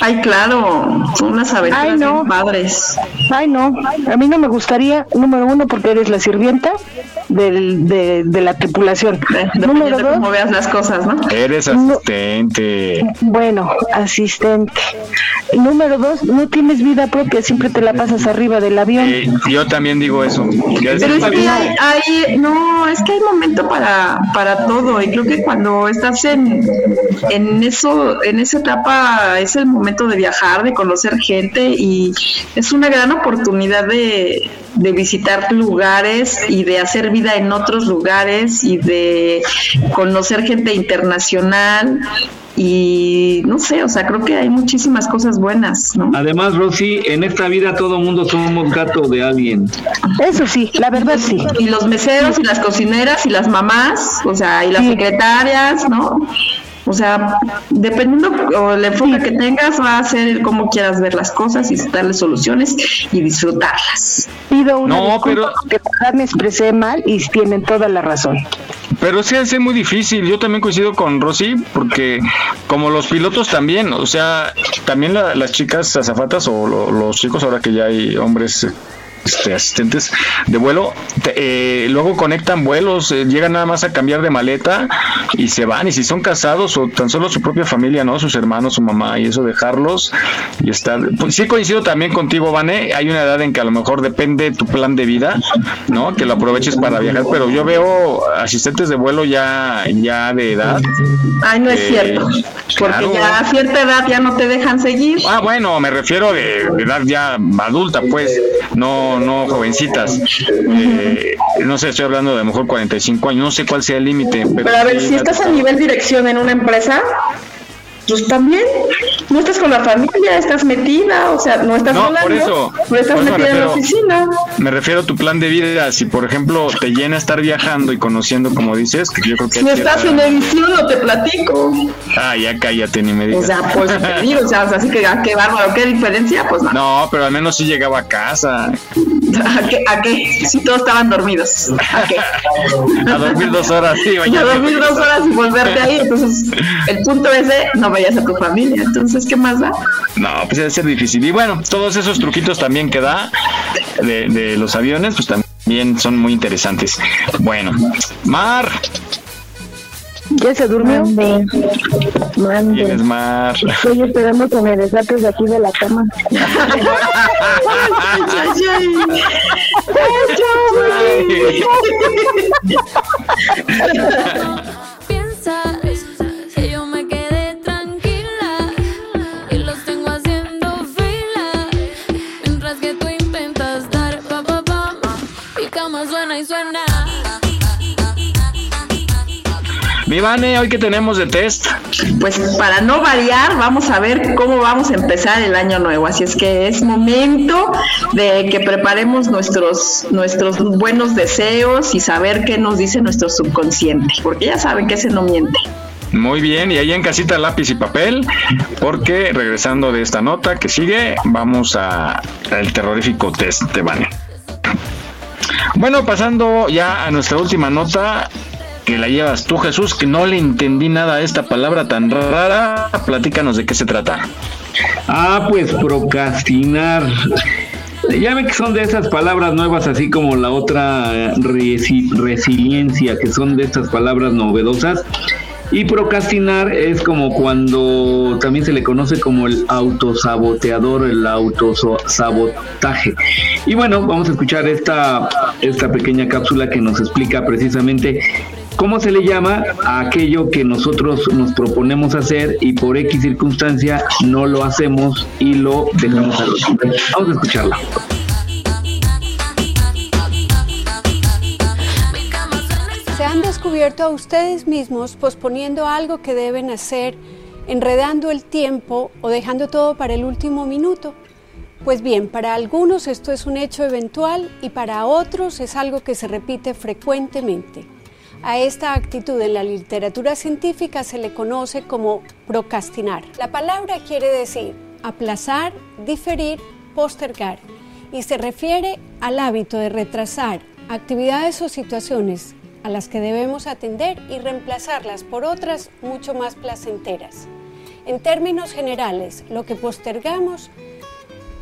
Ay, claro, son unas aventuras Ay, no. padres. Ay, no, a mí no me gustaría, número uno, porque eres la sirvienta del, de, de la tripulación. número dos, cómo veas las cosas, ¿no? Eres asistente. bueno, asistente. Número dos, no tienes vida propia, siempre te la pasas arriba del avión. Eh, yo también digo eso. Ya Pero es hay, hay- no, es que hay momento para, para todo y creo que cuando estás en, en eso, en esa etapa es el momento de viajar, de conocer gente y es una gran oportunidad de, de visitar lugares y de hacer vida en otros lugares y de conocer gente internacional y no sé, o sea, creo que hay muchísimas cosas buenas, ¿no? Además, Rosy, en esta vida todo mundo somos gato de alguien. Eso sí, la verdad sí. Y los meseros y las cocineras y las mamás, o sea, y las secretarias, ¿no? O sea, dependiendo o el enfoque que tengas, va a ser el cómo quieras ver las cosas y darle soluciones y disfrutarlas. Pido una No, pero- porque me expresé mal y tienen toda la razón. Pero sí es muy difícil. Yo también coincido con Rosy, porque como los pilotos también, o sea, también la- las chicas azafatas o lo- los chicos, ahora que ya hay hombres este, asistentes de vuelo, te- eh, luego conectan vuelos, eh, llegan nada más a cambiar de maleta y se van. Y si son casados o tan solo su propia familia, ¿no? Sus hermanos, su mamá y eso, dejarlos y estar. Pues sí coincido también contigo, Vane. Hay una edad en que a lo mejor depende tu plan de vida, ¿no? Que lo aproveches para viajar, pero yo veo asistentes de vuelo ya, ya de edad. Ay, no es Eh, cierto, porque claro. ya a cierta edad ya no te dejan seguir. Ah, bueno, me refiero de, de edad ya adulta, pues, no, no jovencitas. Eh, no sé, estoy hablando de a lo mejor 45 años, no sé cuál sea el límite. Pero, Pero a ver, si estás a nivel dirección en una empresa, pues también no estás con la familia, estás metida, o sea, no estás No, volando, por eso, estás por eso me en la refiero. oficina. Me refiero a tu plan de vida. Si, por ejemplo, te llena estar viajando y conociendo, como dices, que yo creo que. Si estás en edición, no te platico. Ah, ya cállate, ni me O digas. sea, pues te digo, o sea, así que ah, qué bárbaro, qué diferencia, pues no. No, pero al menos sí llegaba a casa. ¿A qué? ¿A qué? Si todos estaban dormidos. ¿A qué? A dormir dos horas, sí, Y a dormir dos horas y volverte ahí. Entonces, el punto ese, no veías a tu familia. Entonces, ¿qué más da? No, pues debe ser difícil. Y bueno, todos esos truquitos también que da de, de los aviones, pues también son muy interesantes. Bueno, Mar, ¿Ya se durmió? Mande. Mande. ¿Quién es Mar? Estoy esperando que me desates de aquí de la cama. Piensas y suena. Mi Vane, hoy que tenemos de test. Pues para no variar, vamos a ver cómo vamos a empezar el año nuevo. Así es que es momento de que preparemos nuestros, nuestros buenos deseos y saber qué nos dice nuestro subconsciente, porque ya saben que ese no miente. Muy bien, y ahí en casita lápiz y papel, porque regresando de esta nota que sigue, vamos a al terrorífico test de Vane. Bueno, pasando ya a nuestra última nota, que la llevas tú, Jesús, que no le entendí nada a esta palabra tan rara. Platícanos de qué se trata. Ah, pues procrastinar. Ya ve que son de esas palabras nuevas, así como la otra eh, resi- resiliencia, que son de estas palabras novedosas. Y procrastinar es como cuando también se le conoce como el autosaboteador, el autosabotaje. Y bueno, vamos a escuchar esta, esta pequeña cápsula que nos explica precisamente cómo se le llama a aquello que nosotros nos proponemos hacer y por X circunstancia no lo hacemos y lo dejamos a los Vamos a escucharla. Descubierto a ustedes mismos posponiendo algo que deben hacer, enredando el tiempo o dejando todo para el último minuto. Pues bien, para algunos esto es un hecho eventual y para otros es algo que se repite frecuentemente. A esta actitud en la literatura científica se le conoce como procrastinar. La palabra quiere decir aplazar, diferir, postergar y se refiere al hábito de retrasar actividades o situaciones a las que debemos atender y reemplazarlas por otras mucho más placenteras. En términos generales, lo que postergamos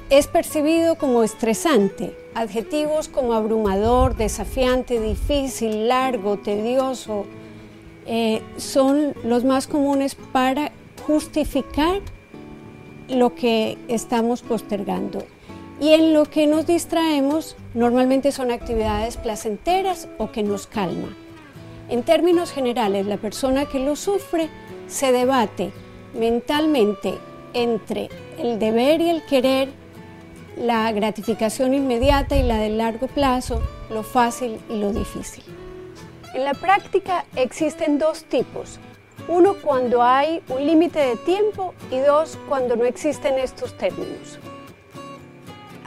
es percibido como estresante. Adjetivos como abrumador, desafiante, difícil, largo, tedioso, eh, son los más comunes para justificar lo que estamos postergando. Y en lo que nos distraemos normalmente son actividades placenteras o que nos calma. En términos generales, la persona que lo sufre se debate mentalmente entre el deber y el querer, la gratificación inmediata y la de largo plazo, lo fácil y lo difícil. En la práctica existen dos tipos. Uno cuando hay un límite de tiempo y dos cuando no existen estos términos.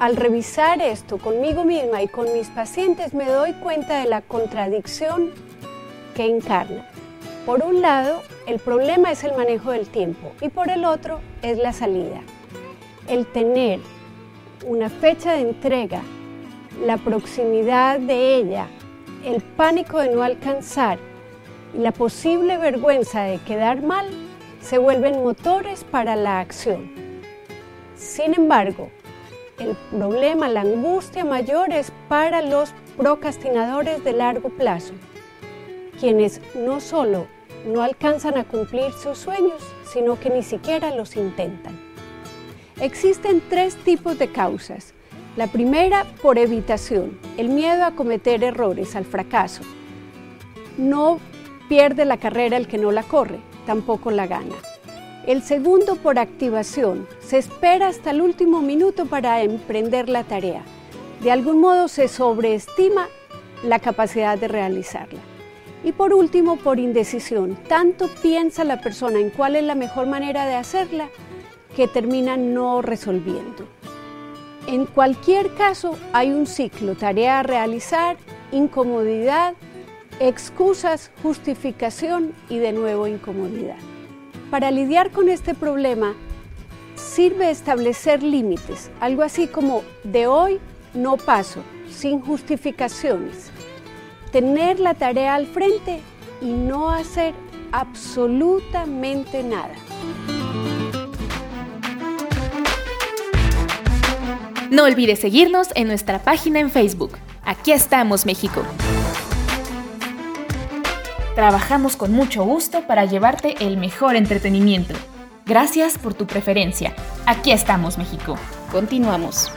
Al revisar esto conmigo misma y con mis pacientes me doy cuenta de la contradicción que encarna. Por un lado, el problema es el manejo del tiempo y por el otro es la salida. El tener una fecha de entrega, la proximidad de ella, el pánico de no alcanzar y la posible vergüenza de quedar mal se vuelven motores para la acción. Sin embargo, el problema, la angustia mayor es para los procrastinadores de largo plazo, quienes no solo no alcanzan a cumplir sus sueños, sino que ni siquiera los intentan. Existen tres tipos de causas. La primera, por evitación, el miedo a cometer errores, al fracaso. No pierde la carrera el que no la corre, tampoco la gana. El segundo, por activación, se espera hasta el último minuto para emprender la tarea. De algún modo se sobreestima la capacidad de realizarla. Y por último, por indecisión, tanto piensa la persona en cuál es la mejor manera de hacerla que termina no resolviendo. En cualquier caso, hay un ciclo, tarea a realizar, incomodidad, excusas, justificación y de nuevo incomodidad. Para lidiar con este problema, sirve establecer límites, algo así como de hoy no paso, sin justificaciones. Tener la tarea al frente y no hacer absolutamente nada. No olvides seguirnos en nuestra página en Facebook. Aquí estamos, México. Trabajamos con mucho gusto para llevarte el mejor entretenimiento. Gracias por tu preferencia. Aquí estamos, México. Continuamos.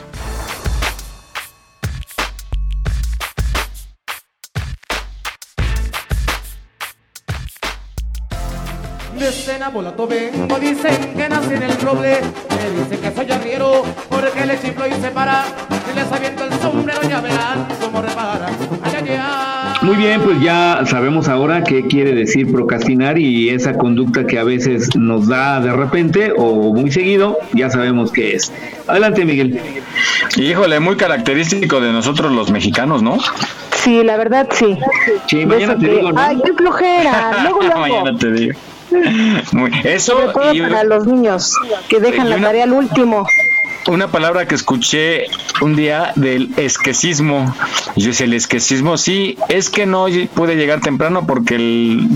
De escena vengo, dicen que nací en el roble Me dicen que soy arriero, porque le chiflo y se para Y les aviento el sombrero, ya verán cómo repara Ay, ay, ay. Muy bien, pues ya sabemos ahora qué quiere decir procrastinar y esa conducta que a veces nos da de repente o muy seguido, ya sabemos qué es. Adelante, Miguel. Híjole, muy característico de nosotros los mexicanos, ¿no? Sí, la verdad sí. Sí, mañana eso te que, digo, ¿no? Ay, qué flojera. Luego, luego. Mañana te digo. Muy- Eso Sobre todo y para los niños que dejan y la una- tarea al último. Una palabra que escuché un día del esquecismo. Y yo decía, el esquecismo, sí, es que no pude llegar temprano porque el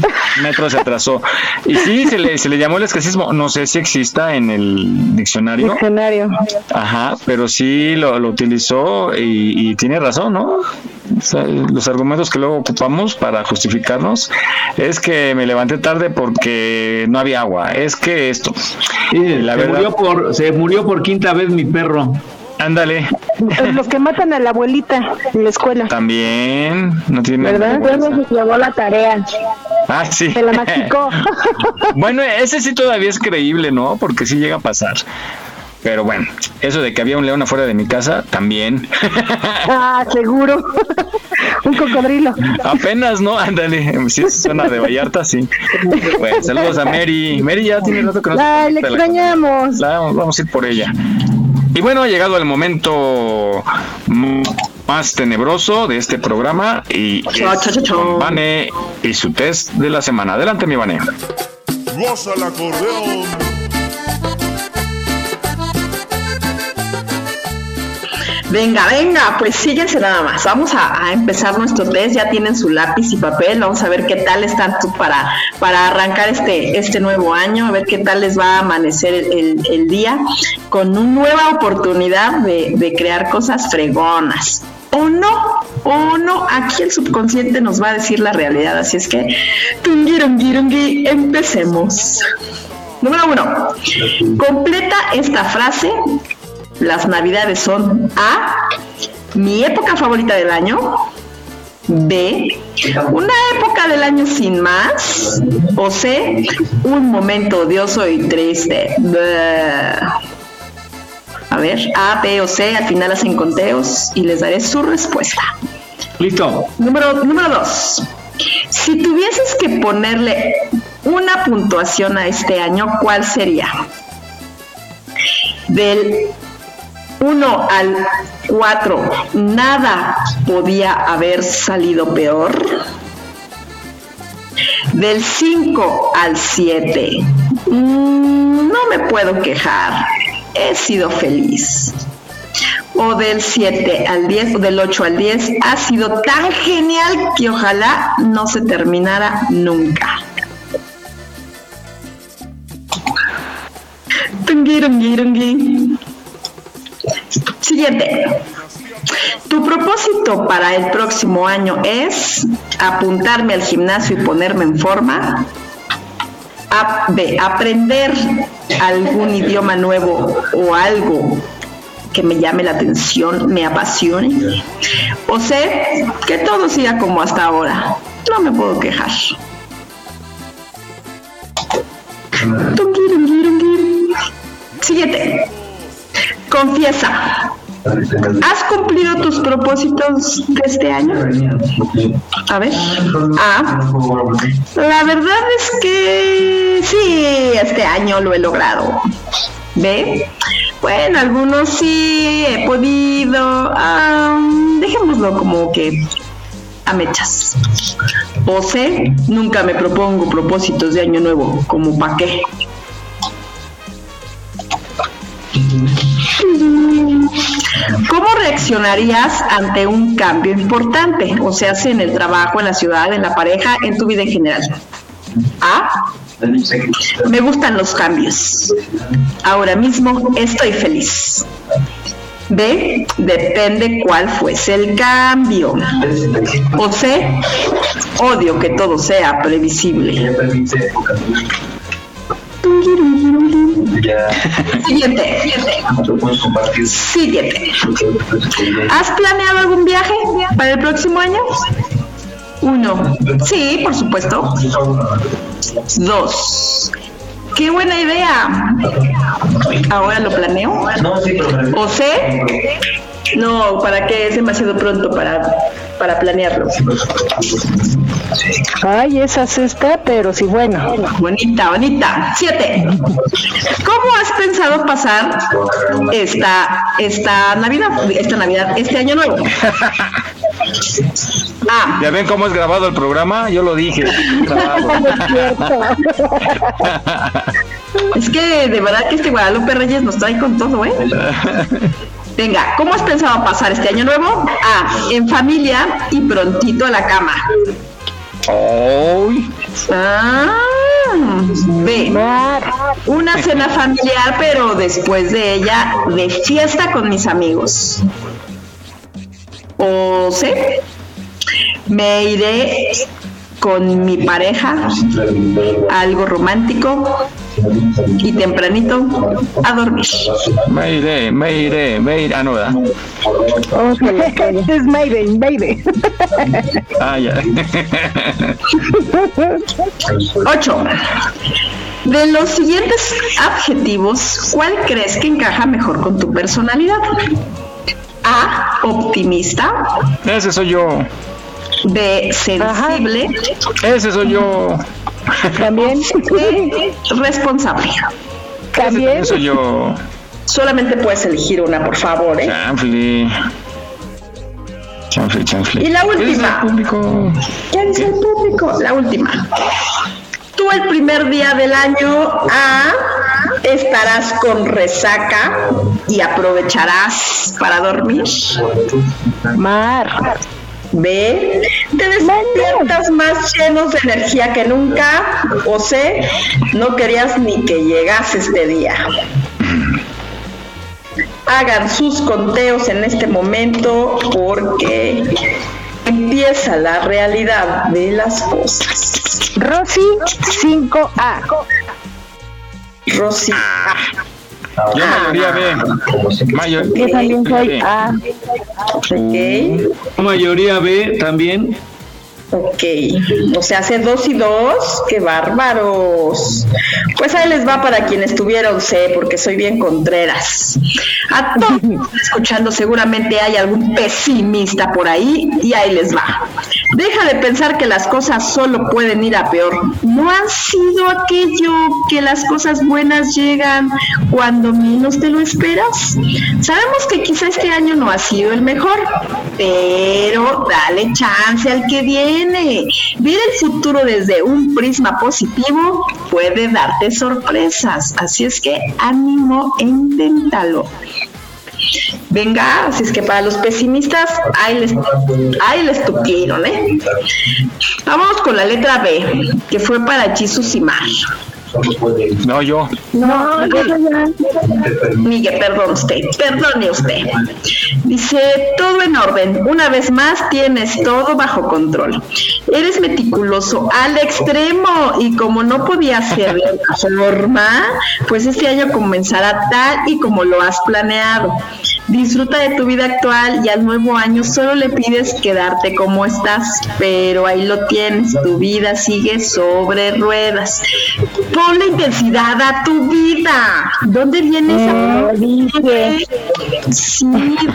metro se atrasó. Y sí, se le, se le llamó el esquecismo. No sé si exista en el diccionario. Diccionario. Ajá, pero sí lo, lo utilizó y, y tiene razón, ¿no? Los argumentos que luego ocupamos para justificarnos es que me levanté tarde porque no había agua, es que esto. Sí, la se, verdad, murió por, se murió por quinta vez mi perro. ándale, Los que matan a la abuelita en la escuela. también no tiene. ¿Verdad? llevó la tarea. Ah, sí. Se la masticó. bueno, ese sí todavía es creíble, ¿no? Porque sí llega a pasar. Pero bueno, eso de que había un león afuera de mi casa, también. Ah, seguro. Un cocodrilo. Apenas, ¿no? Ándale, si es zona de Vallarta, sí. Bueno, saludos a Mary. Mary ya tiene rato que no se Ay, le conecta a la- extrañamos. la- vamos a ir por ella. Y bueno, ha llegado el momento más tenebroso de este programa y Cha, es cha, cha, cha. con Vane y su test de la semana. Adelante, mi Vane. Goza el acordeón. Venga, venga, pues síguense nada más. Vamos a, empezar nuestro test. Ya tienen su lápiz y papel. Vamos a ver qué tal están para, para arrancar este, este nuevo año. A ver qué tal les va a amanecer el, día con una nueva oportunidad de, de crear cosas fregonas. O no, o no, aquí el subconsciente nos va a decir la realidad. Así es que, tungirungirungui, empecemos. Número uno, completa esta frase las navidades son A, mi época favorita del año, B, una época del año sin más, o C, un momento odioso y triste. Bleh. A ver, A, B o C, al final hacen conteos y les daré su respuesta. Listo. Número, número dos. Si tuvieses que ponerle una puntuación a este año, ¿cuál sería? Del 1 al 4, nada podía haber salido peor. Del 5 al 7, mm, no me puedo quejar, he sido feliz. O del 7 al 10 o del 8 al 10 ha sido tan genial que ojalá no se terminara nunca. Tungirungirungui. Siguiente. Tu propósito para el próximo año es apuntarme al gimnasio y ponerme en forma. A- B. Aprender algún idioma nuevo o algo que me llame la atención, me apasione. O C. Que todo siga como hasta ahora. No me puedo quejar. Siguiente. Confiesa. ¿Has cumplido tus propósitos de este año? A ver. A. La verdad es que sí, este año lo he logrado. B. Bueno, algunos sí he podido. ah, dejémoslo como que a mechas. O C. Nunca me propongo propósitos de año nuevo. ¿Como para qué? ¿Cómo reaccionarías ante un cambio importante? O sea, si en el trabajo, en la ciudad, en la pareja, en tu vida en general. A. Me gustan los cambios. Ahora mismo estoy feliz. B. Depende cuál fuese el cambio. O C. Odio que todo sea previsible. Siguiente. Siguiente. ¿Has planeado algún viaje para el próximo año? Uno. Sí, por supuesto. Dos. ¡Qué buena idea! Ahora lo planeo. ¿O sé? No, ¿para qué? Es demasiado pronto para, para planearlo. Ay, esa sí está, pero sí, bueno. Bonita, bonita. Siete. ¿Cómo has pensado pasar esta, esta Navidad, esta Navidad, este año nuevo? Ah, ¿Ya ven cómo es grabado el programa? Yo lo dije. grabado. es que de verdad que este Guadalupe Reyes nos trae con todo, ¿eh? Venga, ¿cómo has pensado pasar este año nuevo? A, en familia y prontito a la cama. Ah, B, una cena familiar, pero después de ella, de fiesta con mis amigos. O C, me iré con mi pareja, algo romántico y tempranito a dormir. Me iré, me iré, me iré. Ah, no, ¿verdad? es Mayday, Mayday. Ah, ya. 8. De los siguientes adjetivos, ¿cuál crees que encaja mejor con tu personalidad? A. Optimista. Ese soy yo. B. Sensible. Ese soy yo. También. Responsable. También. Ese soy yo. Solamente puedes elegir una, por favor, ¿eh? Chanfli. Chanfli, chanfli. Y la ¿Qué dice el última. público? ¿Qué dice el público? La última. Tú el primer día del año A estarás con resaca y aprovecharás para dormir. Mar. B. Te despiertas más llenos de energía que nunca. O C. No querías ni que llegase este día. Hagan sus conteos en este momento porque empieza la realidad de las cosas. Rosy 5A. Rosy. Yo mayoría B. Mayor- Yo también soy A. Ok. Mayoría B también. Ok, o sea, hace dos y dos, qué bárbaros. Pues ahí les va para quienes tuvieron C, porque soy bien contreras. A todos escuchando, seguramente hay algún pesimista por ahí, y ahí les va. Deja de pensar que las cosas solo pueden ir a peor. No han sido aquello que las cosas buenas llegan cuando menos te lo esperas. Sabemos que quizá este año no ha sido el mejor, pero dale chance al que viene. Ver el futuro desde un prisma positivo puede darte sorpresas. Así es que ánimo e inténtalo. Venga, así es que para los pesimistas, ahí les, ahí les ¿eh? Vamos con la letra B, que fue para Jesus y. No, yo. No, yo ya. Miguel, perdón usted, perdone usted. Dice, todo en orden. Una vez más tienes todo bajo control. Eres meticuloso al extremo y como no podía ser de otra forma, pues este año comenzará tal y como lo has planeado. Disfruta de tu vida actual y al nuevo año solo le pides quedarte como estás, pero ahí lo tienes, tu vida sigue sobre ruedas. Ponle intensidad a tu vida. ¿Dónde viene esa? Sí,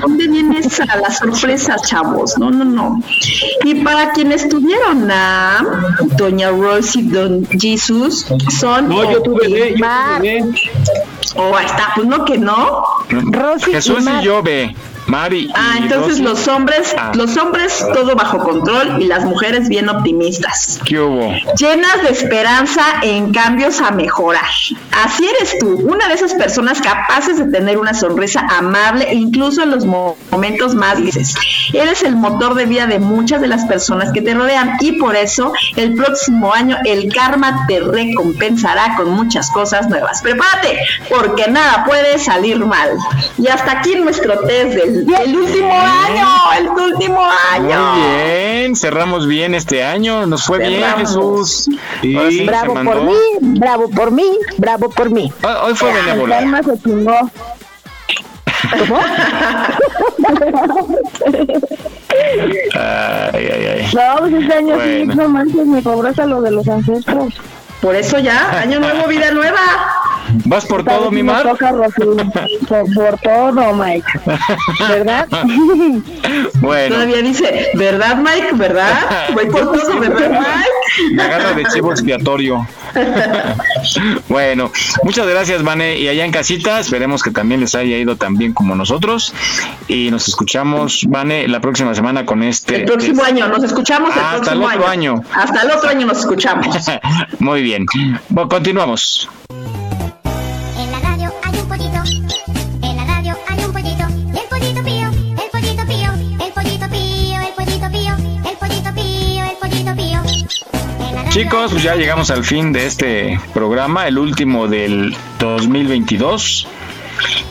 ¿dónde viene esa? La sorpresa, chavos. No, no, no. Y para quienes tuvieron a Doña Rosy y Don Jesus, son. No, yo tuve B, yo tuve B. Oh, ahí está, pues no que no. Rosy Jesús y y yo B. Mari. Ah, entonces Rosy. los hombres, Ah. los hombres todo bajo control y las mujeres bien optimistas. ¿Qué hubo? Llenas de esperanza en cambios a mejorar. Así eres tú, una de esas personas capaces de tener una sonrisa amable e incluso en los mo- momentos más grises. Eres el motor de vida de muchas de las personas que te rodean y por eso el próximo año el karma te recompensará con muchas cosas nuevas. Prepárate, porque nada puede salir mal. Y hasta aquí nuestro test del, del último año, el último año. Muy bien, cerramos bien este año, nos fue bien Cerramos. Jesús. Ahora sí bravo por mí, bravo por mí, bravo por mí. Hoy, hoy fue benévola. El alma se chingó. ¿Cómo? Ay, ay, ay. No, pues este año sí, Bueno. no manches, me cobras a lo de los ancestros. Por eso ya, año nuevo, vida nueva. ¿Vas por todo, mi mar? toca, Rosy, por, por todo, Mike. ¿Verdad? Bueno, Todavía dice, ¿verdad, Mike? ¿Verdad? Voy por todo, ¿verdad, Mike? me agarra de chivo expiatorio. bueno, muchas gracias, Vane. Y allá en casita, esperemos que también les haya ido tan bien como nosotros. Y nos escuchamos, Vane, la próxima semana con este. El próximo año, nos escuchamos el Ah, hasta el otro año. Hasta el otro año nos escuchamos. Muy bien. Bueno, continuamos. Chicos, pues ya llegamos al fin de este programa, el último del 2022.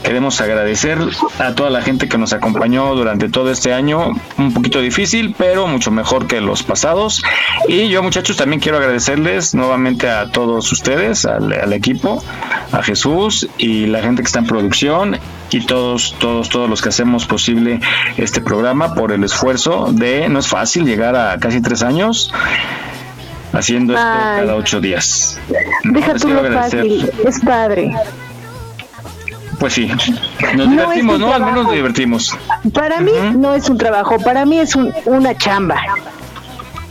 Queremos agradecer a toda la gente que nos acompañó durante todo este año, un poquito difícil, pero mucho mejor que los pasados. Y yo, muchachos, también quiero agradecerles nuevamente a todos ustedes, al, equipo, a Jesús y la gente que está en producción y todos, todos, todos los que hacemos posible este programa por el esfuerzo de, no es fácil llegar a casi tres años haciendo esto Ay. cada ocho días. Deja tú lo fácil, es padre. Pues sí, nos No, divertimos, ¿no? Al menos trabajo. nos divertimos. Para mí no es un trabajo, para mí es un, una chamba.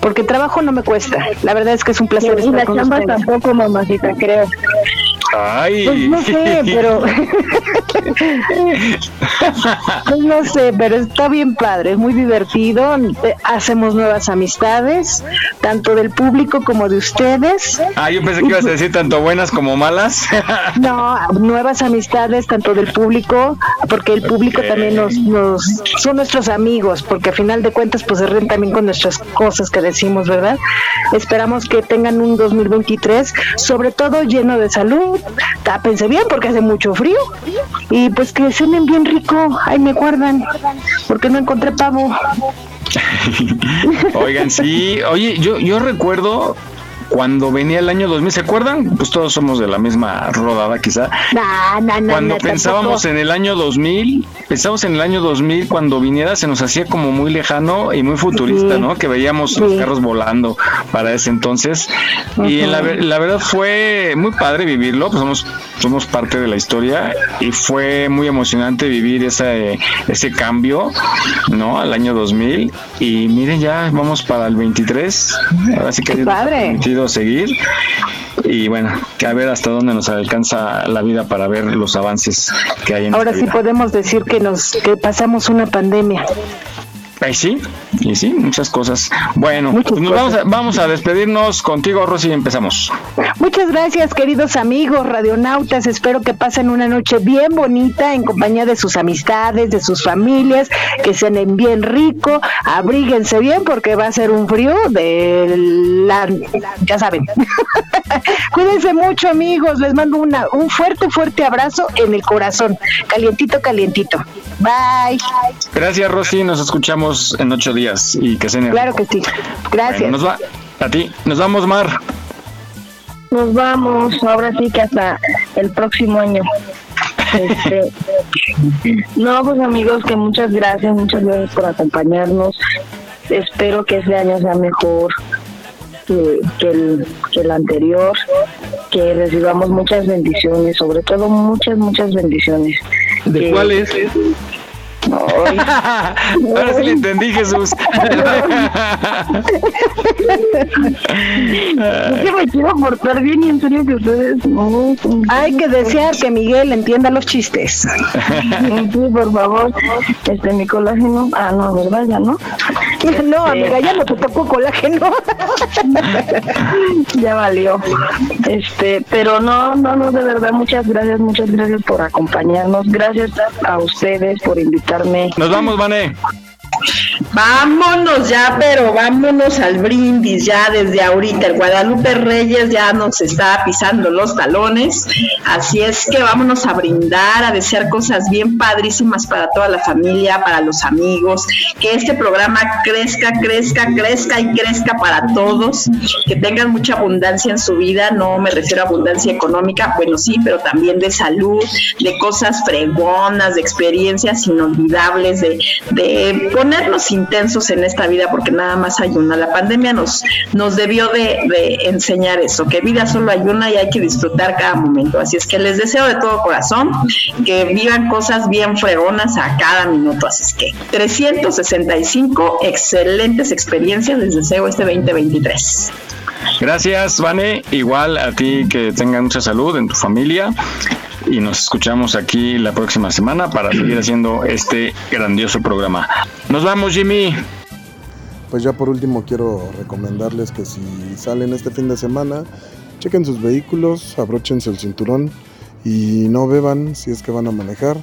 Porque trabajo no me cuesta. La verdad es que es un placer Y estar la con chamba ustedes. tampoco, mamacita, creo. Ay. Pues no sé, pero. pues no sé, pero está bien padre, es muy divertido. eh, Hacemos nuevas amistades, tanto del público como de ustedes. Ah, yo pensé que ibas a decir tanto buenas como malas. No, nuevas amistades, tanto del público, porque el público también nos, nos son nuestros amigos, porque a final de cuentas pues se ríen también con nuestras cosas que decimos, ¿verdad? Esperamos que tengan un 2023, sobre todo lleno de salud. Tápense bien porque hace mucho frío y pues que cenen bien rico. Ahí me guardan, porque no encontré pavo. Oigan, sí. Oye, yo, yo recuerdo cuando venía el año 2000, ¿se acuerdan? Pues todos somos de la misma rodada quizá. Nah, nah, nah, cuando pensábamos en el año 2000, pensábamos en el año 2000 cuando viniera se nos hacía como muy lejano y muy futurista, ¿no? Que veíamos los carros volando para ese entonces. Y la, la, verdad fue muy padre vivirlo, pues somos, somos parte de la historia y fue muy emocionante vivir ese, ese cambio, ¿no? Al año 2000. Y miren, ya vamos para el 23. Ahora sí que... Padre podido seguir y bueno, a ver hasta dónde nos alcanza la vida para ver los avances que hay en Ahora sí podemos decir que nos que pasamos una pandemia. Ay, sí, y sí, muchas cosas. Bueno, pues nos vamos a, vamos a despedirnos contigo, Rosy, y empezamos. Muchas gracias, queridos amigos radionautas. Espero que pasen una noche bien bonita en compañía de sus amistades, de sus familias, que cenen bien rico, abríguense bien porque va a ser un frío de la, ya saben. Cuídense mucho, amigos. Les mando una, un fuerte, fuerte abrazo en el corazón. Calientito, calientito. Bye. Gracias, Rosy, nos escuchamos en ocho días y que se Claro que sí. Gracias. nos va, a ti, nos vamos, Mar. Nos vamos, ahora sí que hasta el próximo año. Este, no, pues amigos, que muchas gracias, muchas gracias por acompañarnos. Espero que este año sea mejor que, que el, que el anterior, que recibamos muchas bendiciones, sobre todo muchas, muchas bendiciones. ¿De cuáles? Ahora sí le entendí, Jesús. Es que me quiero portar bien y en serio que ustedes no. Hay que desear que Miguel entienda los chistes. Sí, por favor. Este, mi colágeno. Ah, no, ¿verdad? Ya no. No, amiga, ya no te tocó colágeno. ya valió. Este, pero no, no, no, de verdad, muchas gracias, muchas gracias por acompañarnos. Gracias a ustedes por Nos vamos, Vané. Vámonos ya, pero vámonos al brindis ya desde ahorita. El Guadalupe Reyes ya nos está pisando los talones. Así es que vámonos a brindar, a desear cosas bien padrísimas para toda la familia, para los amigos. Que este programa crezca, crezca, crezca y crezca para todos. Que tengan mucha abundancia en su vida. No me refiero a abundancia económica, bueno, sí, pero también de salud, de cosas fregonas, de experiencias inolvidables, de, de ponernos intensos en esta vida porque nada más hay una. La pandemia nos, nos debió de, enseñar eso, que vida solo hay una y hay que disfrutar cada momento. Así es que les deseo de todo corazón que vivan cosas bien fregonas a cada minuto. Así es que 365 excelentes experiencias les deseo este 2023. Gracias, Vane. Igual a ti que tengas mucha salud en tu familia. Y nos escuchamos aquí la próxima semana para seguir haciendo este grandioso programa. Nos vamos, Jimmy. Pues ya por último quiero recomendarles que si salen este fin de semana, chequen sus vehículos, abróchense el cinturón y no beban si es que van a manejar.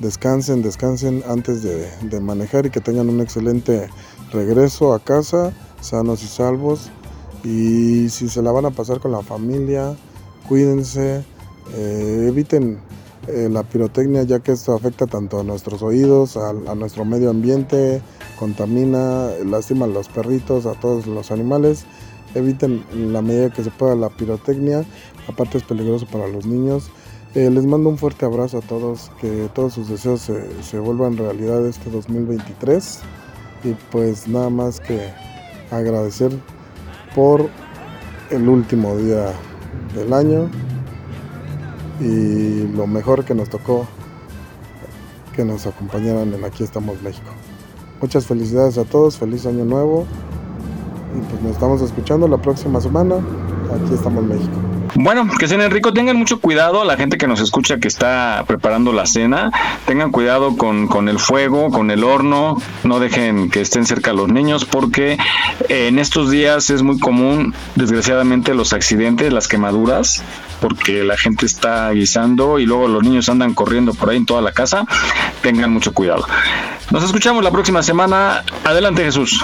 Descansen, descansen antes de, de manejar y que tengan un excelente regreso a casa, sanos y salvos. Y si se la van a pasar con la familia, cuídense, eh, eviten eh, la pirotecnia ya que esto afecta tanto a nuestros oídos, a, nuestro medio ambiente, contamina, lastima a los perritos, a todos los animales. Eviten en la medida que se pueda la pirotecnia, aparte es peligroso para los niños. Eh, les mando un fuerte abrazo a todos, que todos sus deseos se, se vuelvan realidad este 2023 y pues nada más que agradecer por el último día del año y lo mejor que nos tocó que nos acompañaran en Aquí estamos México. Muchas felicidades a todos, feliz año nuevo y pues nos estamos escuchando la próxima semana. Aquí estamos México. Bueno, que cenen rico, tengan mucho cuidado, la gente que nos escucha que está preparando la cena, tengan cuidado con, con el fuego, con el horno, no dejen que estén cerca los niños porque en estos días es muy común, desgraciadamente, los accidentes, las quemaduras, porque la gente está guisando y luego los niños andan corriendo por ahí en toda la casa, tengan mucho cuidado. Nos escuchamos la próxima semana. Adelante Jesús.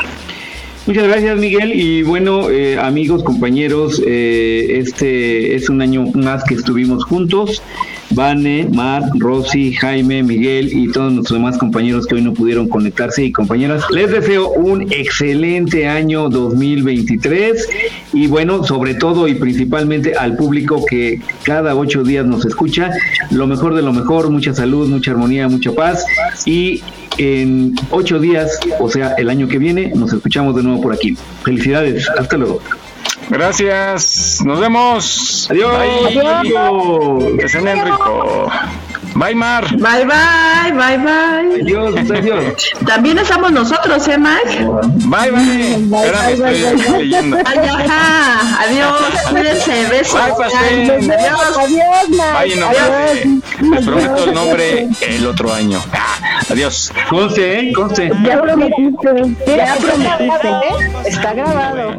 Muchas gracias Miguel y bueno eh, amigos, compañeros, eh, este es un año más que estuvimos juntos. Vane, Mar, Rosy, Jaime, Miguel y todos nuestros demás compañeros que hoy no pudieron conectarse y compañeras. Les deseo un excelente año 2023 y bueno, sobre todo y principalmente al público que cada ocho días nos escucha, lo mejor de lo mejor, mucha salud, mucha armonía, mucha paz y en ocho días, o sea, el año que viene, nos escuchamos de nuevo por aquí. Felicidades, hasta luego. Gracias, nos vemos. Adiós. Bye. Que cenen rico. Bye, Mar. Bye, bye, bye, bye. Adiós, adiós. También estamos nosotros, ¿eh, Mike? Bye, bye. Espérame, estoy leyendo. Ay, ajá. Adiós, cuídense, besos. Bye, pastel. Adiós. Adiós, Mar. Vaya nombre. Les prometo el nombre el otro año. Adiós. Conste, ¿eh? Conste. Ya prometiste. Ya prometiste. Está grabado.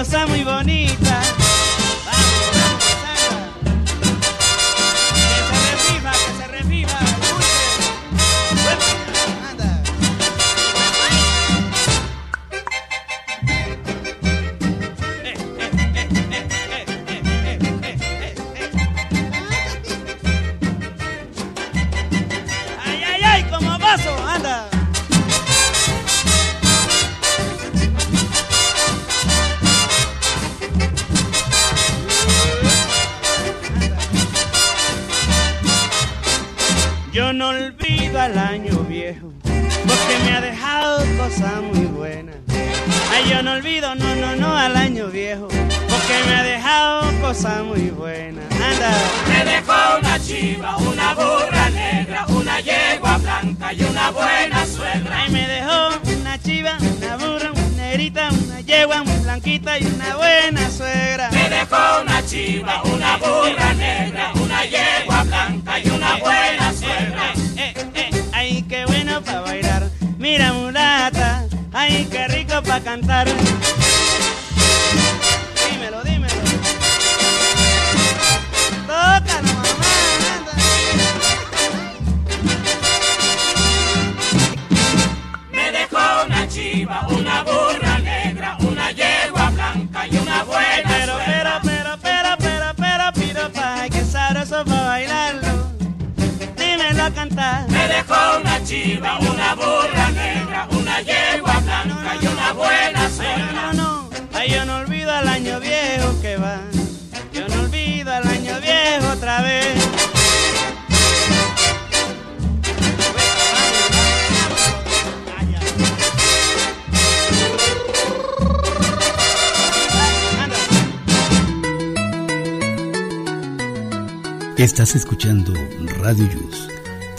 cosa muy bonita. Al año viejo, porque me ha dejado cosas muy buenas. Ay, yo no olvido, no, no, no al año viejo, porque me ha dejado cosas muy buenas. Anda. Me dejó una chiva, una burra negra, una yegua blanca y una buena suegra. Ay, me dejó una chiva, una burra, negrita, una yegua muy blanquita y una buena suegra. Me dejó una chiva, una burra negra, una yegua blanca y una buena suegra. Eh, eh, eh, ay, qué bueno para bailar. Mira, mulata, ay, qué rico para cantar. Me dejó una chiva, una burra negra, una yegua blanca y una buena suegra. No, no, ay, yo no olvido al año viejo que va. Yo no olvido al año viejo otra vez. Estás escuchando Radio Yus,